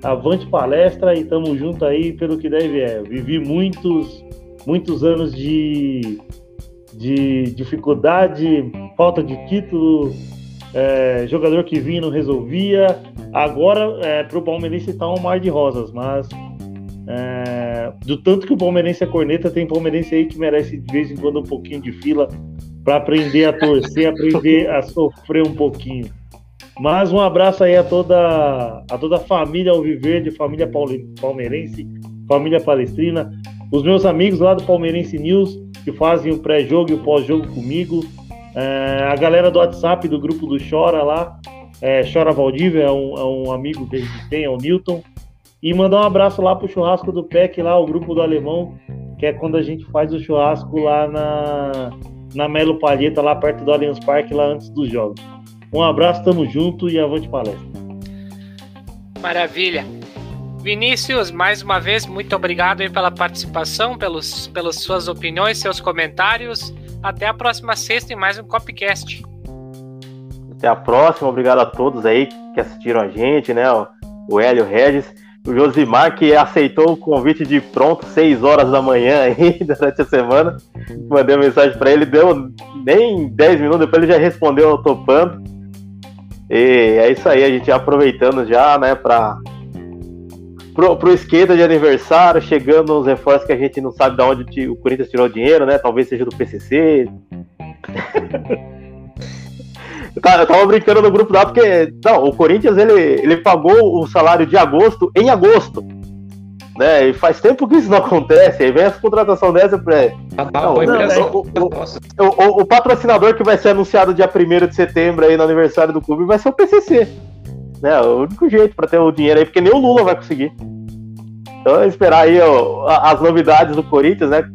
Avante palestra e tamo junto aí pelo que deve é. Vivi muitos, muitos anos de, de dificuldade, falta de título, é, jogador que vinha não resolvia. Agora, é, pro Palmeirense tá um mar de rosas, mas é, do tanto que o Palmeirense é corneta, tem Palmeirense aí que merece de vez em quando um pouquinho de fila para aprender a torcer, aprender a sofrer um pouquinho. Mas um abraço aí a toda a toda a família Alviverde, família palmeirense, família palestrina. Os meus amigos lá do Palmeirense News, que fazem o pré-jogo e o pós-jogo comigo. É, a galera do WhatsApp do grupo do Chora lá. É, Chora Valdívia é um, é um amigo que a gente tem, é o Newton. E mandar um abraço lá pro churrasco do PEC, lá, o grupo do Alemão, que é quando a gente faz o churrasco lá na, na Melo Palheta, lá perto do Allianz Parque, lá antes dos jogos. Um abraço, tamo junto e avante palestra. Maravilha. Vinícius, mais uma vez, muito obrigado pela participação, pelos, pelas suas opiniões, seus comentários. Até a próxima sexta em mais um Copcast. Até a próxima, obrigado a todos aí que assistiram a gente, né? O Hélio Regis, o Josimar que aceitou o convite de pronto, 6 horas da manhã aí, durante a semana. Mandei uma mensagem para ele, deu nem 10 minutos, depois ele já respondeu topando. E é isso aí, a gente aproveitando já, né, para pro, pro esquerda de aniversário, chegando uns reforços que a gente não sabe de onde o Corinthians tirou dinheiro, né? Talvez seja do PCC. eu tava brincando no grupo lá porque não, o Corinthians ele, ele pagou o salário de agosto em agosto. Né? E faz tempo que isso não acontece. Aí vem essa contratação dessa pra. Não, não, é, o, o, o, patrocinador que vai ser anunciado dia 1 de setembro aí no aniversário do clube vai ser o PCC. Né? O único jeito para ter o dinheiro aí, porque nem o Lula vai conseguir. Então, esperar aí ó, as novidades do Corinthians, né?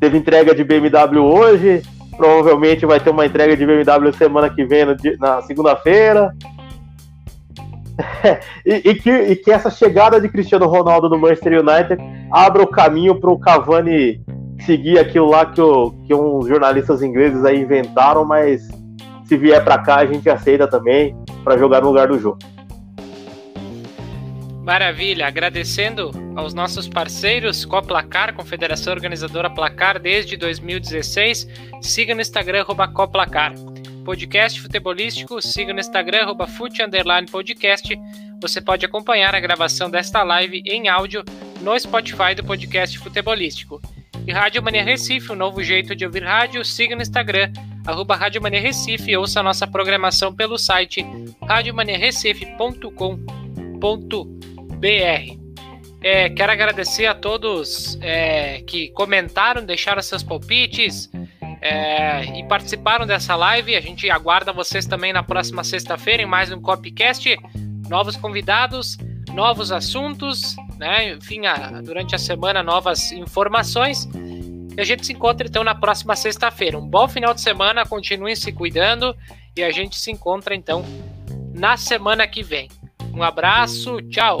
Teve entrega de BMW hoje, provavelmente vai ter uma entrega de BMW semana que vem, na segunda-feira. e, e, que, e que essa chegada de Cristiano Ronaldo no Manchester United abra o caminho para o Cavani seguir aquilo lá que, o, que uns jornalistas ingleses inventaram, mas se vier para cá a gente aceita também para jogar no lugar do jogo. Maravilha, agradecendo aos nossos parceiros Coplacar, Confederação Organizadora Placar desde 2016. Siga no Instagram Coplacar. Podcast futebolístico, siga no Instagram fute podcast. Você pode acompanhar a gravação desta live em áudio no Spotify do podcast futebolístico. E Rádio Mania Recife, um novo jeito de ouvir rádio, siga no Instagram arroba Rádio Mania Recife e ouça a nossa programação pelo site radiomaniarecife.com.br. É, quero agradecer a todos é, que comentaram, deixaram seus palpites é, e participaram dessa live. A gente aguarda vocês também na próxima sexta-feira em mais um Copcast. Novos convidados, novos assuntos, né? Enfim, a, durante a semana, novas informações. E a gente se encontra então na próxima sexta-feira. Um bom final de semana, continuem se cuidando e a gente se encontra então na semana que vem. Um abraço, tchau!